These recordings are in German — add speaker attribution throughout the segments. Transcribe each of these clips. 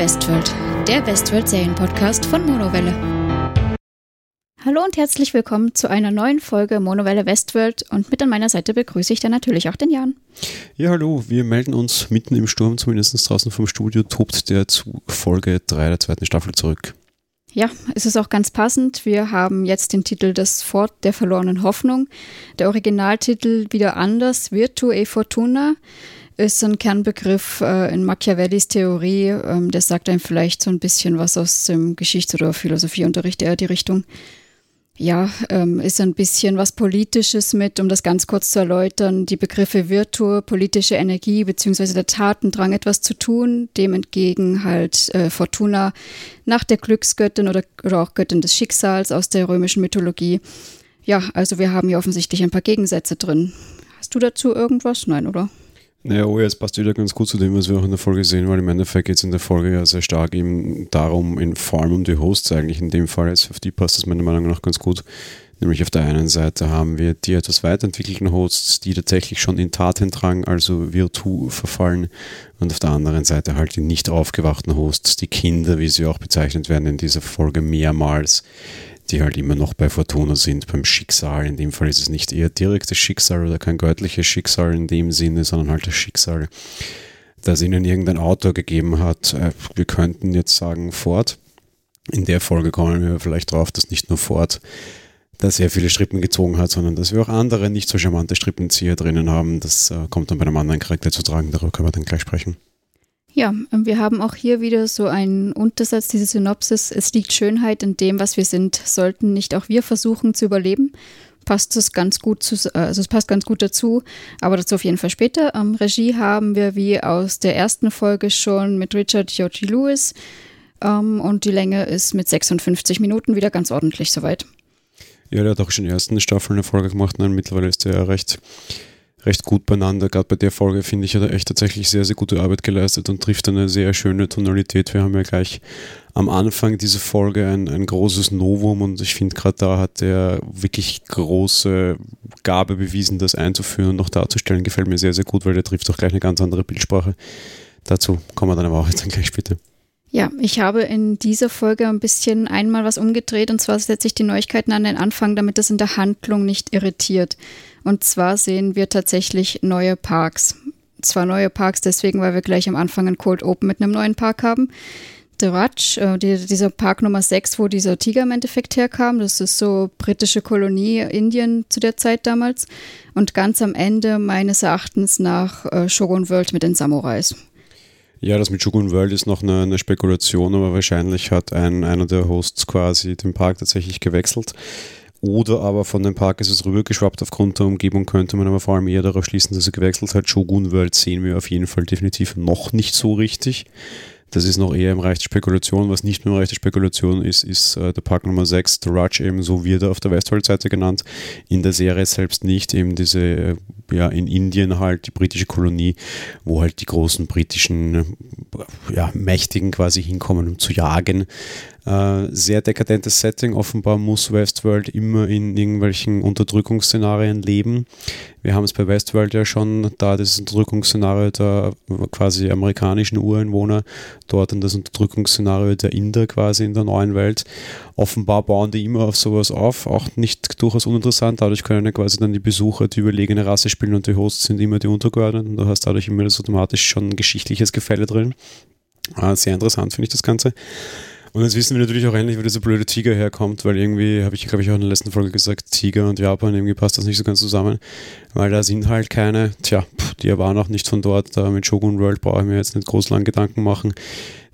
Speaker 1: Westworld, der Westworld-Serienpodcast von Monowelle. Hallo und herzlich willkommen zu einer neuen Folge Monowelle Westworld und mit an meiner Seite begrüße ich dann natürlich auch den Jan.
Speaker 2: Ja, hallo, wir melden uns mitten im Sturm, zumindest draußen vom Studio, tobt der zu Folge 3 der zweiten Staffel zurück.
Speaker 1: Ja, es ist auch ganz passend. Wir haben jetzt den Titel Das Fort der verlorenen Hoffnung. Der Originaltitel wieder anders, Virtu e Fortuna ist ein Kernbegriff äh, in Machiavellis Theorie. Ähm, der sagt einem vielleicht so ein bisschen was aus dem Geschichts- oder Philosophieunterricht eher die Richtung. Ja, ähm, ist ein bisschen was Politisches mit, um das ganz kurz zu erläutern. Die Begriffe Virtur, politische Energie beziehungsweise der Tatendrang, etwas zu tun, dem entgegen halt äh, Fortuna nach der Glücksgöttin oder, oder auch Göttin des Schicksals aus der römischen Mythologie. Ja, also wir haben hier offensichtlich ein paar Gegensätze drin. Hast du dazu irgendwas? Nein, oder?
Speaker 2: Naja, oh, jetzt passt wieder ganz gut zu dem, was wir auch in der Folge sehen, weil im Endeffekt geht es in der Folge ja sehr stark eben darum, in, allem um die Hosts eigentlich. In dem Fall jetzt, auf die passt das meiner Meinung nach ganz gut. Nämlich auf der einen Seite haben wir die etwas weiterentwickelten Hosts, die tatsächlich schon in Tatendrang, also Virtu, verfallen. Und auf der anderen Seite halt die nicht aufgewachten Hosts, die Kinder, wie sie auch bezeichnet werden in dieser Folge mehrmals, die halt immer noch bei Fortuna sind, beim Schicksal. In dem Fall ist es nicht eher direktes Schicksal oder kein göttliches Schicksal in dem Sinne, sondern halt das Schicksal, das ihnen irgendein Autor gegeben hat. Äh, wir könnten jetzt sagen Ford. In der Folge kommen wir vielleicht drauf, dass nicht nur Ford da sehr viele Strippen gezogen hat, sondern dass wir auch andere nicht so charmante Strippenzieher drinnen haben. Das äh, kommt dann bei einem anderen Charakter zu tragen, darüber können wir dann gleich sprechen.
Speaker 1: Ja, wir haben auch hier wieder so einen Untersatz, diese Synopsis. Es liegt Schönheit in dem, was wir sind. Sollten nicht auch wir versuchen zu überleben? Passt es ganz gut zu, also es passt ganz gut dazu, aber dazu auf jeden Fall später. Ähm, Regie haben wir wie aus der ersten Folge schon mit Richard Yogi Lewis ähm, und die Länge ist mit 56 Minuten wieder ganz ordentlich soweit.
Speaker 2: Ja, der hat auch schon in der ersten Staffel eine Folge gemacht, nein, mittlerweile ist der ja recht recht gut beieinander. Gerade bei der Folge finde ich, hat er echt tatsächlich sehr, sehr gute Arbeit geleistet und trifft eine sehr schöne Tonalität. Wir haben ja gleich am Anfang dieser Folge ein, ein großes Novum und ich finde, gerade da hat er wirklich große Gabe bewiesen, das einzuführen und noch darzustellen. Gefällt mir sehr, sehr gut, weil der trifft auch gleich eine ganz andere Bildsprache. Dazu kommen wir dann aber auch jetzt dann gleich später.
Speaker 1: Ja, ich habe in dieser Folge ein bisschen einmal was umgedreht und zwar setze ich die Neuigkeiten an den Anfang, damit es in der Handlung nicht irritiert. Und zwar sehen wir tatsächlich neue Parks. Zwar neue Parks deswegen, weil wir gleich am Anfang ein Cold Open mit einem neuen Park haben. The Raj, äh, die, dieser Park Nummer 6, wo dieser Tiger im Endeffekt herkam. Das ist so britische Kolonie Indien zu der Zeit damals. Und ganz am Ende meines Erachtens nach äh, Shogun World mit den Samurais.
Speaker 2: Ja, das mit Shogun World ist noch eine, eine, Spekulation, aber wahrscheinlich hat ein, einer der Hosts quasi den Park tatsächlich gewechselt. Oder aber von dem Park ist es rübergeschwappt aufgrund der Umgebung, könnte man aber vor allem eher darauf schließen, dass er gewechselt hat. Shogun World sehen wir auf jeden Fall definitiv noch nicht so richtig. Das ist noch eher im Bereich der Spekulation. Was nicht mehr im Bereich der Spekulation ist, ist äh, der Park Nummer 6, The Raj, eben so wird er auf der Westworld-Seite genannt. In der Serie selbst nicht, eben diese, äh, ja, in Indien halt, die britische Kolonie, wo halt die großen britischen, äh, ja, Mächtigen quasi hinkommen, um zu jagen. Äh, sehr dekadentes Setting. Offenbar muss Westworld immer in irgendwelchen Unterdrückungsszenarien leben. Wir haben es bei Westworld ja schon, da das Unterdrückungsszenario der quasi amerikanischen Ureinwohner, dort dann das Unterdrückungsszenario der Inder quasi in der neuen Welt. Offenbar bauen die immer auf sowas auf, auch nicht durchaus uninteressant. Dadurch können ja quasi dann die Besucher die überlegene Rasse spielen und die Hosts sind immer die Untergeordneten. Du hast dadurch immer das automatisch schon ein geschichtliches Gefälle drin. Äh, sehr interessant finde ich das Ganze. Und jetzt wissen wir natürlich auch endlich, wo dieser blöde Tiger herkommt, weil irgendwie, habe ich glaube ich auch in der letzten Folge gesagt, Tiger und Japan, irgendwie passt das nicht so ganz zusammen, weil da sind halt keine, tja, pff, die waren auch nicht von dort, da mit Shogun World brauche ich mir jetzt nicht groß lang Gedanken machen.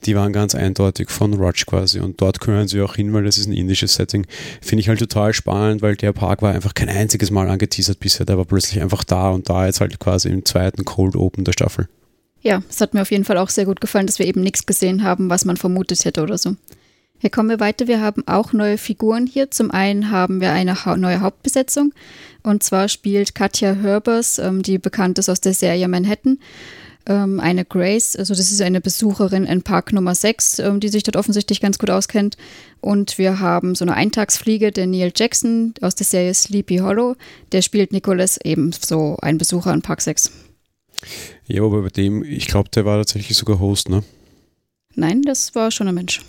Speaker 2: Die waren ganz eindeutig von Raj quasi und dort gehören sie auch hin, weil das ist ein indisches Setting. Finde ich halt total spannend, weil der Park war einfach kein einziges Mal angeteasert bisher, der war plötzlich einfach da und da jetzt halt quasi im zweiten Cold Open der Staffel.
Speaker 1: Ja, es hat mir auf jeden Fall auch sehr gut gefallen, dass wir eben nichts gesehen haben, was man vermutet hätte oder so. Hier kommen wir weiter. Wir haben auch neue Figuren hier. Zum einen haben wir eine ha neue Hauptbesetzung. Und zwar spielt Katja Herbers, ähm, die bekannt ist aus der Serie Manhattan, ähm, eine Grace. Also das ist eine Besucherin in Park Nummer 6, ähm, die sich dort offensichtlich ganz gut auskennt. Und wir haben so eine Eintagsfliege, der Neil Jackson aus der Serie Sleepy Hollow. Der spielt Nicholas ebenso ein Besucher in Park 6.
Speaker 2: Ja, aber bei dem, ich glaube, der war tatsächlich sogar Host, ne?
Speaker 1: Nein, das war schon ein Mensch.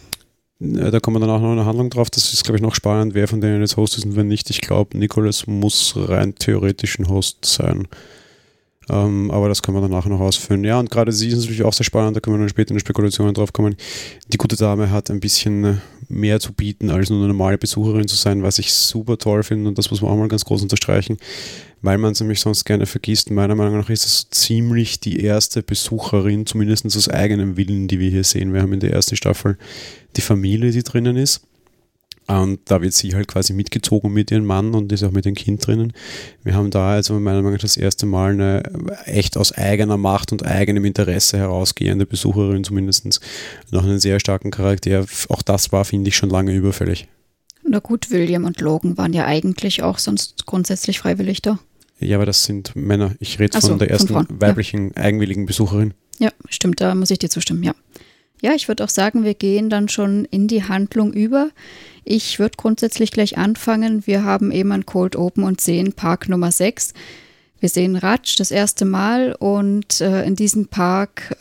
Speaker 2: Da kommen wir dann auch noch eine Handlung drauf. Das ist, glaube ich, noch spannend, wer von denen jetzt Host ist und wer nicht. Ich glaube, Nicholas muss rein theoretisch ein Host sein. Ähm, aber das können wir danach noch ausführen. Ja, und gerade sie ist natürlich auch sehr spannend, da können wir dann später in Spekulationen drauf kommen. Die gute Dame hat ein bisschen mehr zu bieten, als nur eine normale Besucherin zu sein, was ich super toll finde und das muss man auch mal ganz groß unterstreichen, weil man es nämlich sonst gerne vergisst. Meiner Meinung nach ist es ziemlich die erste Besucherin, zumindest aus eigenem Willen, die wir hier sehen. Wir haben in der ersten Staffel die Familie, die drinnen ist und da wird sie halt quasi mitgezogen mit ihrem Mann und ist auch mit dem Kind drinnen. Wir haben da also meiner Meinung nach das erste Mal eine echt aus eigener Macht und eigenem Interesse herausgehende Besucherin zumindest. Noch einen sehr starken Charakter. Auch das war, finde ich, schon lange überfällig.
Speaker 1: Na gut, William und Logan waren ja eigentlich auch sonst grundsätzlich freiwillig da.
Speaker 2: Ja, aber das sind Männer. Ich rede so, von der ersten von weiblichen, ja. eigenwilligen Besucherin.
Speaker 1: Ja, stimmt, da muss ich dir zustimmen, ja. Ja, ich würde auch sagen, wir gehen dann schon in die Handlung über. Ich würde grundsätzlich gleich anfangen. Wir haben eben ein Cold Open und sehen Park Nummer 6. Wir sehen Ratsch das erste Mal und äh, in diesem Park,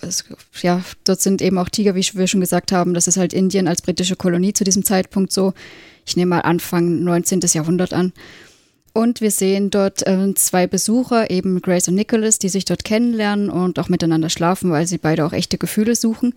Speaker 1: ja, dort sind eben auch Tiger, wie wir schon gesagt haben, das ist halt Indien als britische Kolonie zu diesem Zeitpunkt so. Ich nehme mal Anfang 19. Jahrhundert an. Und wir sehen dort äh, zwei Besucher, eben Grace und Nicholas, die sich dort kennenlernen und auch miteinander schlafen, weil sie beide auch echte Gefühle suchen.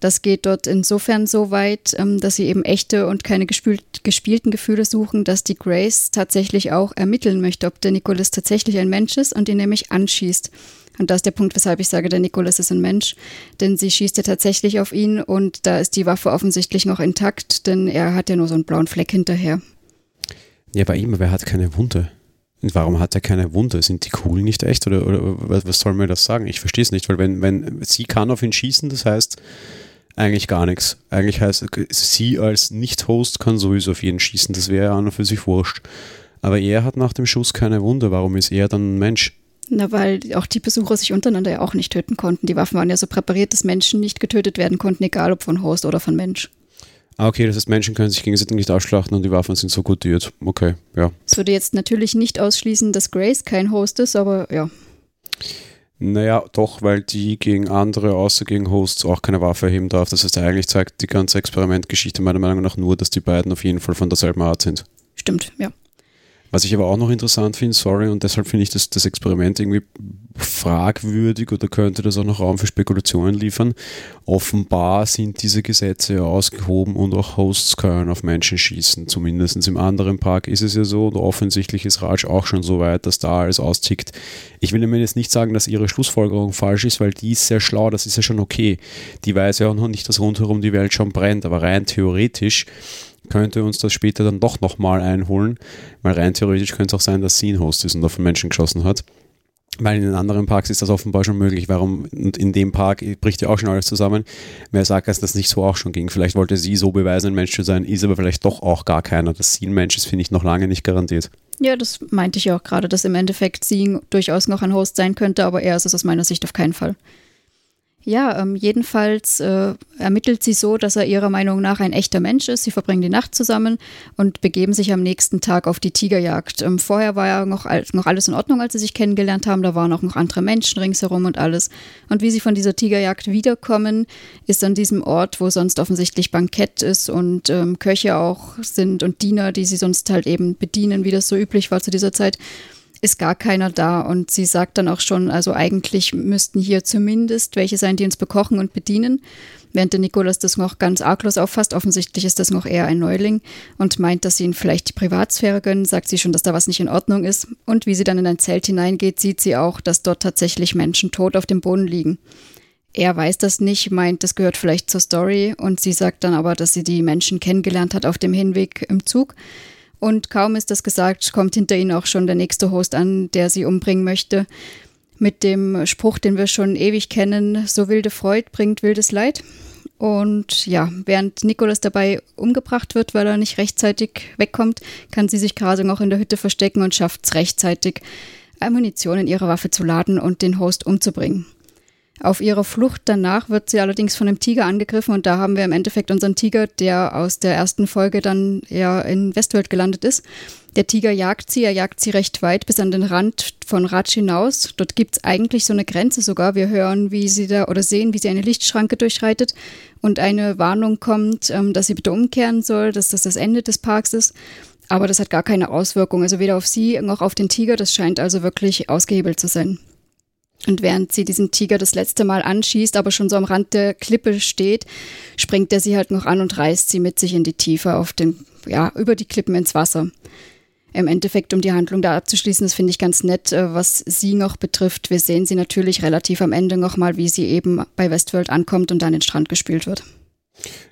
Speaker 1: Das geht dort insofern so weit, ähm, dass sie eben echte und keine gespielt, gespielten Gefühle suchen, dass die Grace tatsächlich auch ermitteln möchte, ob der Nicholas tatsächlich ein Mensch ist und ihn nämlich anschießt. Und das ist der Punkt, weshalb ich sage, der Nicholas ist ein Mensch. Denn sie schießt ja tatsächlich auf ihn und da ist die Waffe offensichtlich noch intakt, denn er hat ja nur so einen blauen Fleck hinterher.
Speaker 2: Ja, bei ihm, aber er hat keine Wunde. Und warum hat er keine Wunde? Sind die Kugeln nicht echt? Oder, oder was soll mir das sagen? Ich verstehe es nicht, weil wenn, wenn sie kann auf ihn schießen, das heißt eigentlich gar nichts. Eigentlich heißt sie als Nicht-Host kann sowieso auf ihn schießen. Das wäre ja an und für sich wurscht. Aber er hat nach dem Schuss keine Wunde. Warum ist er dann ein Mensch?
Speaker 1: Na, weil auch die Besucher sich untereinander ja auch nicht töten konnten. Die Waffen waren ja so präpariert, dass Menschen nicht getötet werden konnten, egal ob von Host oder von Mensch.
Speaker 2: Ah, okay, das heißt, Menschen können sich gegenseitig nicht ausschlachten und die Waffen sind so gutiert. Okay, ja.
Speaker 1: Das würde jetzt natürlich nicht ausschließen, dass Grace kein Host ist, aber ja.
Speaker 2: Naja, doch, weil die gegen andere, außer gegen Hosts, auch keine Waffe erheben darf. Das heißt, eigentlich zeigt die ganze Experimentgeschichte meiner Meinung nach nur, dass die beiden auf jeden Fall von derselben Art sind.
Speaker 1: Stimmt, ja.
Speaker 2: Was ich aber auch noch interessant finde, sorry, und deshalb finde ich das, das Experiment irgendwie fragwürdig oder könnte das auch noch Raum für Spekulationen liefern. Offenbar sind diese Gesetze ja ausgehoben und auch Hosts können auf Menschen schießen. Zumindest im anderen Park ist es ja so und offensichtlich ist Raj auch schon so weit, dass da alles austickt. Ich will mir jetzt nicht sagen, dass ihre Schlussfolgerung falsch ist, weil die ist sehr schlau, das ist ja schon okay. Die weiß ja auch noch nicht, dass rundherum die Welt schon brennt, aber rein theoretisch könnte uns das später dann doch nochmal einholen, weil rein theoretisch könnte es auch sein, dass sie ein Host ist und auf einen Menschen geschossen hat. Weil in den anderen Parks ist das offenbar schon möglich. Warum? Und in dem Park bricht ja auch schon alles zusammen. Wer sagt, dass das nicht so auch schon ging? Vielleicht wollte sie so beweisen, ein Mensch zu sein, ist aber vielleicht doch auch gar keiner. Dass sie ein Mensch ist, finde ich noch lange nicht garantiert.
Speaker 1: Ja, das meinte ich auch gerade, dass im Endeffekt sie durchaus noch ein Host sein könnte, aber er ist es aus meiner Sicht auf keinen Fall. Ja, ähm, jedenfalls äh, ermittelt sie so, dass er ihrer Meinung nach ein echter Mensch ist. Sie verbringen die Nacht zusammen und begeben sich am nächsten Tag auf die Tigerjagd. Ähm, vorher war ja noch, noch alles in Ordnung, als sie sich kennengelernt haben. Da waren auch noch andere Menschen ringsherum und alles. Und wie sie von dieser Tigerjagd wiederkommen, ist an diesem Ort, wo sonst offensichtlich Bankett ist und ähm, Köche auch sind und Diener, die sie sonst halt eben bedienen, wie das so üblich war zu dieser Zeit ist gar keiner da. Und sie sagt dann auch schon, also eigentlich müssten hier zumindest welche sein, die uns bekochen und bedienen. Während der Nikolas das noch ganz arglos auffasst, offensichtlich ist das noch eher ein Neuling und meint, dass sie ihn vielleicht die Privatsphäre gönnen, sagt sie schon, dass da was nicht in Ordnung ist. Und wie sie dann in ein Zelt hineingeht, sieht sie auch, dass dort tatsächlich Menschen tot auf dem Boden liegen. Er weiß das nicht, meint, das gehört vielleicht zur Story und sie sagt dann aber, dass sie die Menschen kennengelernt hat auf dem Hinweg im Zug. Und kaum ist das gesagt, kommt hinter ihnen auch schon der nächste Host an, der sie umbringen möchte. Mit dem Spruch, den wir schon ewig kennen, so wilde Freud bringt wildes Leid. Und ja, während Nikolas dabei umgebracht wird, weil er nicht rechtzeitig wegkommt, kann sie sich gerade noch in der Hütte verstecken und schafft es rechtzeitig, Ammunition in ihre Waffe zu laden und den Host umzubringen. Auf ihrer Flucht danach wird sie allerdings von einem Tiger angegriffen und da haben wir im Endeffekt unseren Tiger, der aus der ersten Folge dann ja in Westworld gelandet ist. Der Tiger jagt sie, er jagt sie recht weit bis an den Rand von Ratsch hinaus. Dort gibt es eigentlich so eine Grenze sogar. Wir hören, wie sie da oder sehen, wie sie eine Lichtschranke durchschreitet und eine Warnung kommt, ähm, dass sie bitte umkehren soll, dass das das Ende des Parks ist. Aber das hat gar keine Auswirkung, also weder auf sie noch auf den Tiger. Das scheint also wirklich ausgehebelt zu sein. Und während sie diesen Tiger das letzte Mal anschießt, aber schon so am Rand der Klippe steht, springt er sie halt noch an und reißt sie mit sich in die Tiefe auf den, ja, über die Klippen ins Wasser. Im Endeffekt, um die Handlung da abzuschließen, das finde ich ganz nett, äh, was sie noch betrifft. Wir sehen sie natürlich relativ am Ende nochmal, wie sie eben bei Westworld ankommt und an den Strand gespielt wird.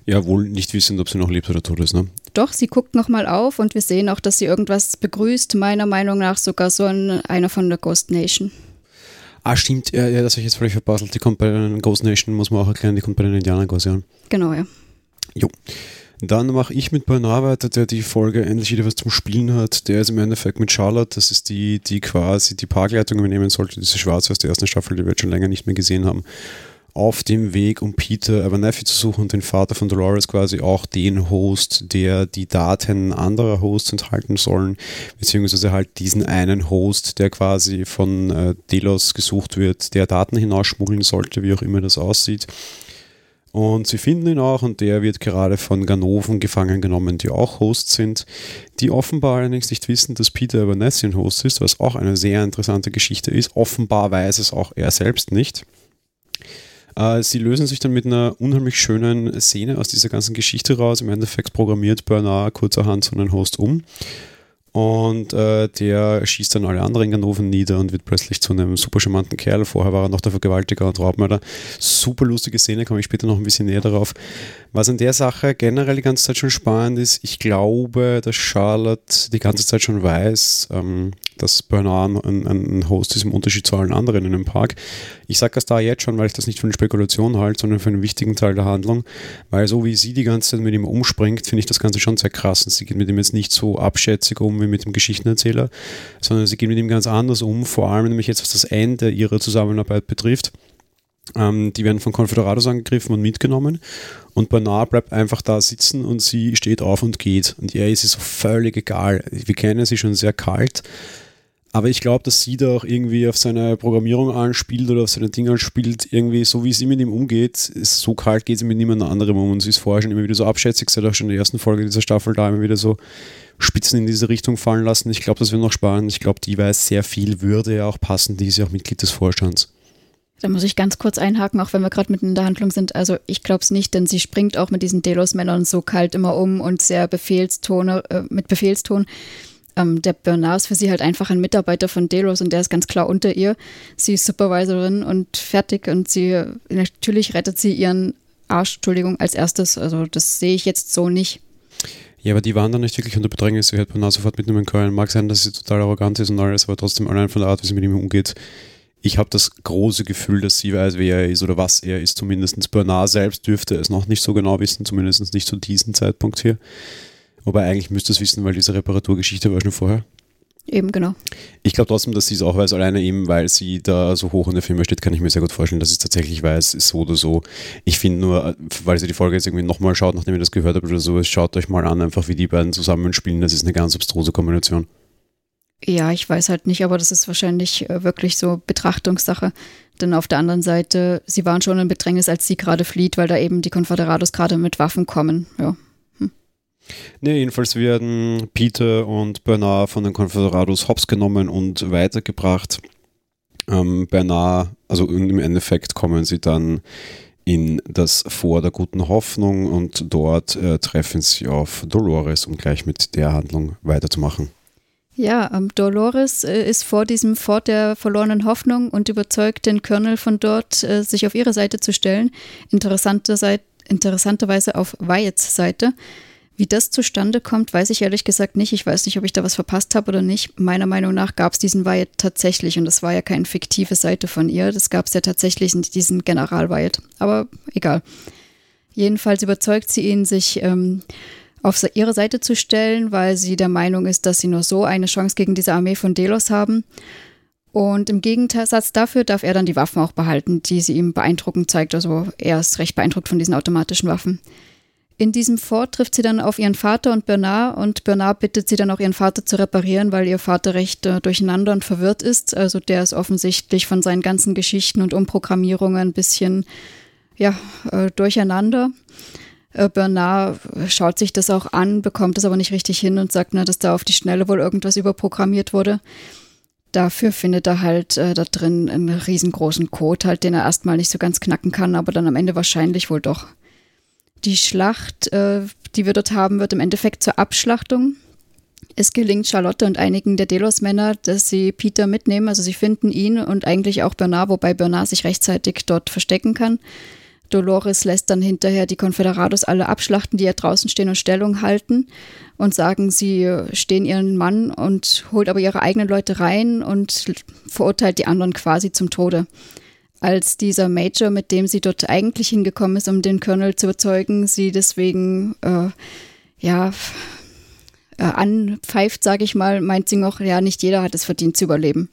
Speaker 2: Ja, wohl nicht wissend, ob sie noch lebt oder tot ist, ne?
Speaker 1: Doch, sie guckt nochmal auf und wir sehen auch, dass sie irgendwas begrüßt, meiner Meinung nach sogar so ein, einer von der Ghost Nation.
Speaker 2: Ah, stimmt, ja, ja, das habe ich jetzt völlig verpasselt. Die kommt bei den Ghost Nation, muss man auch erklären, die kommt bei den Indianern quasi an.
Speaker 1: Genau, ja.
Speaker 2: Jo. Dann mache ich mit Bernard weiter, der die Folge endlich wieder was zum Spielen hat. Der ist im Endeffekt mit Charlotte, das ist die, die quasi die Parkleitung übernehmen sollte, diese Schwarze aus der ersten Staffel, die wir jetzt schon länger nicht mehr gesehen haben auf dem Weg, um Peter Abernathy zu suchen und den Vater von Dolores quasi auch den Host, der die Daten anderer Hosts enthalten sollen, beziehungsweise halt diesen einen Host, der quasi von äh, Delos gesucht wird, der Daten hinausschmuggeln sollte, wie auch immer das aussieht. Und sie finden ihn auch und der wird gerade von Ganoven gefangen genommen, die auch Hosts sind, die offenbar allerdings nicht wissen, dass Peter Abernathy ein Host ist, was auch eine sehr interessante Geschichte ist. Offenbar weiß es auch er selbst nicht. Äh, sie lösen sich dann mit einer unheimlich schönen Szene aus dieser ganzen Geschichte raus. Im Endeffekt programmiert Bernard kurzerhand so einen Host um. Und äh, der schießt dann alle anderen Ganoven nieder und wird plötzlich zu einem super charmanten Kerl. Vorher war er noch der Vergewaltiger und Raubmörder. Super lustige Szene, komme ich später noch ein bisschen näher darauf. Was an der Sache generell die ganze Zeit schon spannend ist, ich glaube, dass Charlotte die ganze Zeit schon weiß, ähm, dass Bernard ein, ein, Host ist im Unterschied zu allen anderen in dem Park. Ich sage das da jetzt schon, weil ich das nicht für eine Spekulation halte, sondern für einen wichtigen Teil der Handlung, weil so wie sie die ganze Zeit mit ihm umspringt, finde ich das Ganze schon sehr krass. Und sie geht mit ihm jetzt nicht so abschätzig um wie mit dem Geschichtenerzähler, sondern sie geht mit ihm ganz anders um, vor allem nämlich jetzt, was das Ende ihrer Zusammenarbeit betrifft. Ähm, die werden von Confederados angegriffen und mitgenommen. Und Bernard bleibt einfach da sitzen und sie steht auf und geht. Und ihr ist es so völlig egal. Wir kennen sie schon sehr kalt. Aber ich glaube, dass sie da auch irgendwie auf seine Programmierung anspielt oder auf seine Dinge anspielt, irgendwie so wie sie mit ihm umgeht, ist so kalt geht sie mit niemand anderem um und sie ist vorher schon immer wieder so abschätzig, sie hat auch schon in der ersten Folge dieser Staffel da immer wieder so Spitzen in diese Richtung fallen lassen. Ich glaube, das wird noch spannend. Ich glaube, die weiß sehr viel, würde ja auch passen, die ist ja auch Mitglied des Vorstands.
Speaker 1: Da muss ich ganz kurz einhaken, auch wenn wir gerade mitten in der Handlung sind. Also ich glaube es nicht, denn sie springt auch mit diesen Delos-Männern so kalt immer um und sehr Befehlstone, äh, mit Befehlston. Ähm, der Bernard ist für sie halt einfach ein Mitarbeiter von Delos und der ist ganz klar unter ihr. Sie ist Supervisorin und fertig und sie natürlich rettet sie ihren Arsch, Entschuldigung, als erstes. Also das sehe ich jetzt so nicht.
Speaker 2: Ja, aber die waren dann nicht wirklich unter Bedrängnis. Sie hätte Bernard sofort mitnehmen können. Mag sein, dass sie total arrogant ist und alles, aber trotzdem allein von der Art, wie sie mit ihm umgeht, ich habe das große Gefühl, dass sie weiß, wer er ist oder was er ist. Zumindest Bernard selbst dürfte es noch nicht so genau wissen, zumindest nicht zu diesem Zeitpunkt hier. Wobei eigentlich müsste es wissen, weil diese Reparaturgeschichte war schon vorher.
Speaker 1: Eben, genau.
Speaker 2: Ich glaube trotzdem, dass sie es auch weiß, alleine eben, weil sie da so hoch in der Firma steht, kann ich mir sehr gut vorstellen, dass sie es tatsächlich weiß, ist so oder so. Ich finde nur, weil sie die Folge jetzt irgendwie nochmal schaut, nachdem ihr das gehört habt oder so, schaut euch mal an, einfach wie die beiden zusammenspielen. Das ist eine ganz abstruse Kombination.
Speaker 1: Ja, ich weiß halt nicht, aber das ist wahrscheinlich äh, wirklich so Betrachtungssache. Denn auf der anderen Seite, sie waren schon in Bedrängnis, als sie gerade flieht, weil da eben die Konföderados gerade mit Waffen kommen. Ja. Hm.
Speaker 2: Ne, jedenfalls werden Peter und Bernard von den Konföderados hops genommen und weitergebracht. Ähm, Bernard, also im Endeffekt kommen sie dann in das Vor der guten Hoffnung und dort äh, treffen sie auf Dolores, um gleich mit der Handlung weiterzumachen.
Speaker 1: Ja, ähm, Dolores äh, ist vor diesem Fort der verlorenen Hoffnung und überzeugt den Colonel von dort, äh, sich auf ihre Seite zu stellen. Interessante Seite, interessanterweise auf Wyatts Seite. Wie das zustande kommt, weiß ich ehrlich gesagt nicht. Ich weiß nicht, ob ich da was verpasst habe oder nicht. Meiner Meinung nach gab es diesen Wyatt tatsächlich und das war ja keine fiktive Seite von ihr. Das gab es ja tatsächlich in diesen General Wyatt. Aber egal. Jedenfalls überzeugt sie ihn, sich ähm, auf ihre Seite zu stellen, weil sie der Meinung ist, dass sie nur so eine Chance gegen diese Armee von Delos haben. Und im Gegensatz dafür darf er dann die Waffen auch behalten, die sie ihm beeindruckend zeigt. Also er ist recht beeindruckt von diesen automatischen Waffen. In diesem Fort trifft sie dann auf ihren Vater und Bernard und Bernard bittet sie dann auch ihren Vater zu reparieren, weil ihr Vater recht äh, durcheinander und verwirrt ist. Also der ist offensichtlich von seinen ganzen Geschichten und Umprogrammierungen ein bisschen ja, äh, durcheinander. Äh, Bernard schaut sich das auch an, bekommt es aber nicht richtig hin und sagt, na, dass da auf die Schnelle wohl irgendwas überprogrammiert wurde. Dafür findet er halt äh, da drin einen riesengroßen Code, halt, den er erstmal nicht so ganz knacken kann, aber dann am Ende wahrscheinlich wohl doch. Die Schlacht, äh, die wir dort haben, wird im Endeffekt zur Abschlachtung. Es gelingt Charlotte und einigen der Delos-Männer, dass sie Peter mitnehmen. Also sie finden ihn und eigentlich auch Bernard, wobei Bernard sich rechtzeitig dort verstecken kann. Dolores lässt dann hinterher die Konfederados alle abschlachten, die ja draußen stehen und Stellung halten und sagen, sie stehen ihren Mann und holt aber ihre eigenen Leute rein und verurteilt die anderen quasi zum Tode als dieser Major, mit dem sie dort eigentlich hingekommen ist, um den Colonel zu überzeugen, sie deswegen äh, ja äh, anpfeift, sage ich mal, meint sie noch, ja, nicht jeder hat es verdient zu überleben.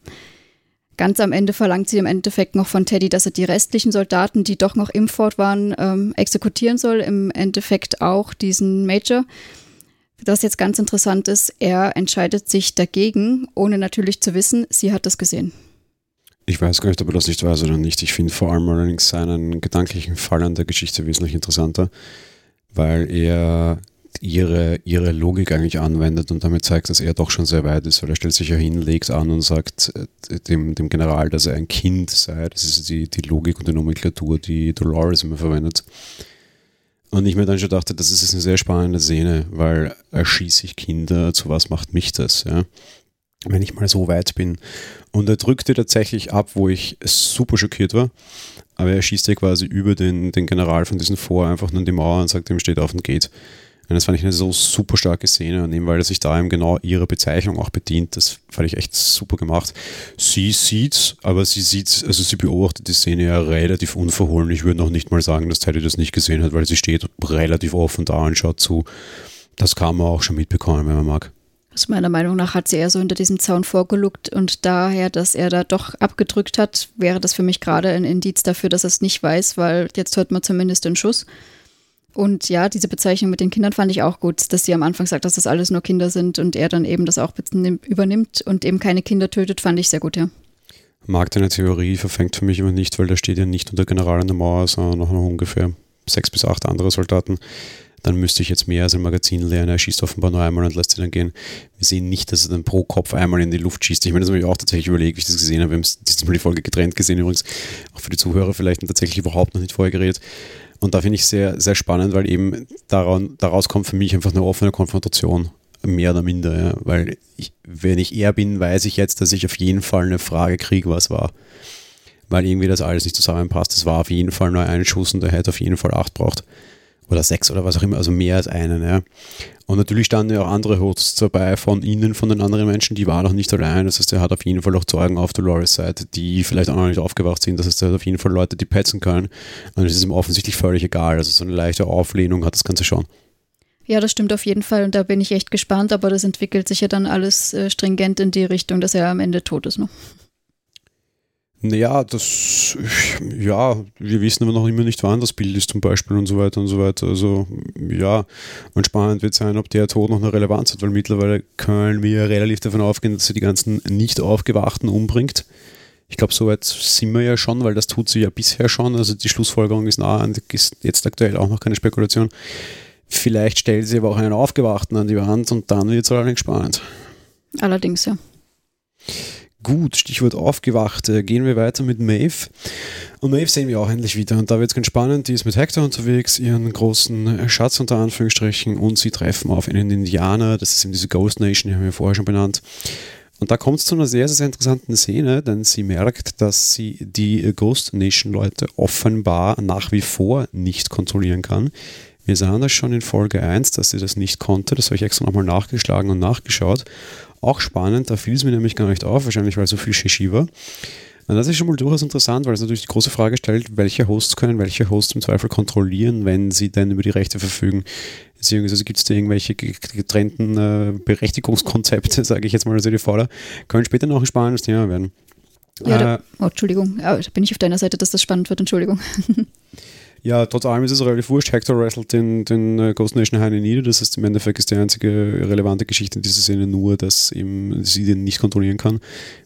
Speaker 1: Ganz am Ende verlangt sie im Endeffekt noch von Teddy, dass er die restlichen Soldaten, die doch noch im Fort waren, ähm, exekutieren soll. Im Endeffekt auch diesen Major. Das jetzt ganz interessant ist, er entscheidet sich dagegen, ohne natürlich zu wissen, sie hat das gesehen.
Speaker 2: Ich weiß gar nicht, ob er das nicht weiß oder nicht. Ich finde vor allem allerdings seinen gedanklichen Fall an der Geschichte wesentlich interessanter, weil er ihre, ihre Logik eigentlich anwendet und damit zeigt, dass er doch schon sehr weit ist, weil er stellt sich ja hin, legt an und sagt äh, dem, dem General, dass er ein Kind sei. Das ist die, die Logik und die Nomenklatur, die Dolores immer verwendet. Und ich mir dann schon dachte, das ist eine sehr spannende Szene, weil erschieße ich Kinder, zu was macht mich das? Ja? wenn ich mal so weit bin. Und er drückte tatsächlich ab, wo ich super schockiert war. Aber er schießt ja quasi über den, den General von diesem Vor einfach nur in die Mauer und sagt, ihm steht auf und geht. Und das fand ich eine so super starke Szene und eben weil er sich da eben genau ihre Bezeichnung auch bedient, das fand ich echt super gemacht. Sie sieht, aber sie sieht, also sie beobachtet die Szene ja relativ unverhohlen. Ich würde noch nicht mal sagen, dass Teddy das nicht gesehen hat, weil sie steht relativ offen da und schaut zu. Das kann man auch schon mitbekommen, wenn man mag.
Speaker 1: Also meiner Meinung nach hat sie eher so hinter diesem Zaun vorgeluckt und daher, dass er da doch abgedrückt hat, wäre das für mich gerade ein Indiz dafür, dass er es nicht weiß, weil jetzt hört man zumindest den Schuss. Und ja, diese Bezeichnung mit den Kindern fand ich auch gut, dass sie am Anfang sagt, dass das alles nur Kinder sind und er dann eben das auch übernimmt und eben keine Kinder tötet, fand ich sehr gut, ja.
Speaker 2: Mag deine Theorie verfängt für mich immer nicht, weil da steht ja nicht unter General an der Mauer, sondern noch ungefähr sechs bis acht andere Soldaten dann müsste ich jetzt mehr als ein Magazin lernen. Er schießt offenbar nur einmal und lässt sie dann gehen. Wir sehen nicht, dass er dann pro Kopf einmal in die Luft schießt. Ich meine, das habe ich auch tatsächlich überlegt, wie ich das gesehen habe. Wir haben diesmal die Folge getrennt gesehen übrigens. Auch für die Zuhörer vielleicht und tatsächlich überhaupt noch nicht vorher geredet. Und da finde ich sehr, sehr spannend, weil eben daran, daraus kommt für mich einfach eine offene Konfrontation. Mehr oder minder, ja. weil ich, wenn ich er bin, weiß ich jetzt, dass ich auf jeden Fall eine Frage kriege, was war. Weil irgendwie das alles nicht zusammenpasst. Es war auf jeden Fall nur ein Schuss und er hätte auf jeden Fall acht braucht oder sechs oder was auch immer, also mehr als einen. Ja. Und natürlich standen ja auch andere Hosts dabei von ihnen, von den anderen Menschen, die waren noch nicht allein. Das heißt, er hat auf jeden Fall auch Zeugen auf Dolores Seite, die vielleicht auch noch nicht aufgewacht sind. Das heißt, er hat auf jeden Fall Leute, die petzen können. Und es ist ihm offensichtlich völlig egal. Also so eine leichte Auflehnung hat das Ganze schon.
Speaker 1: Ja, das stimmt auf jeden Fall und da bin ich echt gespannt, aber das entwickelt sich ja dann alles äh, stringent in die Richtung, dass er am Ende tot ist. Ne?
Speaker 2: Naja, das, ja, wir wissen aber noch immer nicht, wann das Bild ist zum Beispiel und so weiter und so weiter. Also, ja, und spannend wird sein, ob der Tod noch eine Relevanz hat, weil mittlerweile können wir relativ davon ausgehen, dass sie die ganzen nicht aufgewachten umbringt. Ich glaube, soweit sind wir ja schon, weil das tut sie ja bisher schon. Also die Schlussfolgerung ist nah und ist jetzt aktuell auch noch keine Spekulation. Vielleicht stellt sie aber auch einen Aufgewachten an die Wand und dann wird es allerdings spannend.
Speaker 1: Allerdings, ja.
Speaker 2: Gut, Stichwort aufgewacht. Gehen wir weiter mit Maeve. Und Maeve sehen wir auch endlich wieder. Und da wird es ganz spannend. Die ist mit Hector unterwegs, ihren großen Schatz unter Anführungsstrichen. Und sie treffen auf einen Indianer. Das ist eben diese Ghost Nation, die haben wir vorher schon benannt. Und da kommt es zu einer sehr, sehr interessanten Szene, denn sie merkt, dass sie die Ghost Nation Leute offenbar nach wie vor nicht kontrollieren kann. Wir sahen das schon in Folge 1, dass sie das nicht konnte. Das habe ich extra nochmal nachgeschlagen und nachgeschaut. Auch spannend, da fiel es mir nämlich gar nicht auf, wahrscheinlich weil so viel Shishi war. Und das ist schon mal durchaus interessant, weil es natürlich die große Frage stellt, welche Hosts können welche Hosts im Zweifel kontrollieren, wenn sie denn über die Rechte verfügen. Beziehungsweise gibt es da irgendwelche getrennten äh, Berechtigungskonzepte, sage ich jetzt mal, also die Vorder, können später noch ein spannendes Thema werden.
Speaker 1: Ja, da, äh, oh, Entschuldigung, da bin ich auf deiner Seite, dass das spannend wird, Entschuldigung.
Speaker 2: Ja, trotz allem ist es relativ wurscht. Hector wrestelt den, den äh, Ghost Nation Heine nieder. Das heißt, im Endeffekt ist die einzige relevante Geschichte in dieser Szene nur, dass eben sie den nicht kontrollieren kann.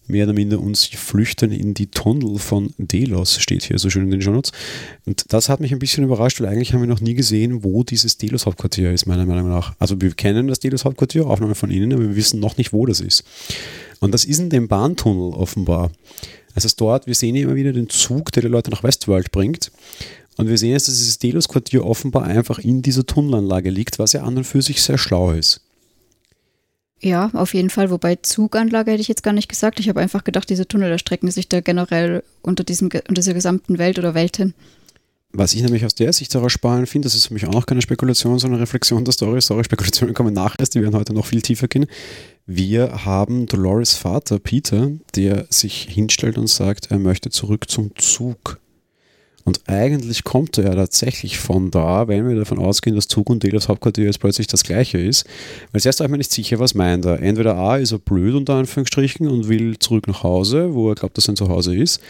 Speaker 2: Mehr oder minder und sie flüchten in die Tunnel von Delos, steht hier so schön in den Shownotes. Und das hat mich ein bisschen überrascht, weil eigentlich haben wir noch nie gesehen, wo dieses Delos Hauptquartier ist, meiner Meinung nach. Also wir kennen das Delos Hauptquartier, Aufnahme von Ihnen, aber wir wissen noch nicht, wo das ist. Und das ist in dem Bahntunnel offenbar. Also dort, wir sehen immer wieder den Zug, der die Leute nach Westworld bringt. Und wir sehen jetzt, dass dieses Delos-Quartier offenbar einfach in dieser Tunnelanlage liegt, was ja an und für sich sehr schlau ist.
Speaker 1: Ja, auf jeden Fall. Wobei Zuganlage hätte ich jetzt gar nicht gesagt. Ich habe einfach gedacht, diese Tunnel erstrecken sich da generell unter, diesem, unter dieser gesamten Welt oder Welten.
Speaker 2: Was ich nämlich aus der Sicht daraus spannend finde, das ist für mich auch noch keine Spekulation, sondern Reflexion der Story. Sorry, Spekulationen kommen nachher die werden heute noch viel tiefer gehen. Wir haben Dolores Vater, Peter, der sich hinstellt und sagt, er möchte zurück zum Zug. Und eigentlich kommt er ja tatsächlich von da, wenn wir davon ausgehen, dass Zug und Delos Hauptquartier jetzt plötzlich das gleiche ist. Weil zuerst war ich mir nicht sicher, was meint er. Entweder A ist er blöd unter Anführungsstrichen und will zurück nach Hause, wo er glaubt, dass sein Zuhause ist.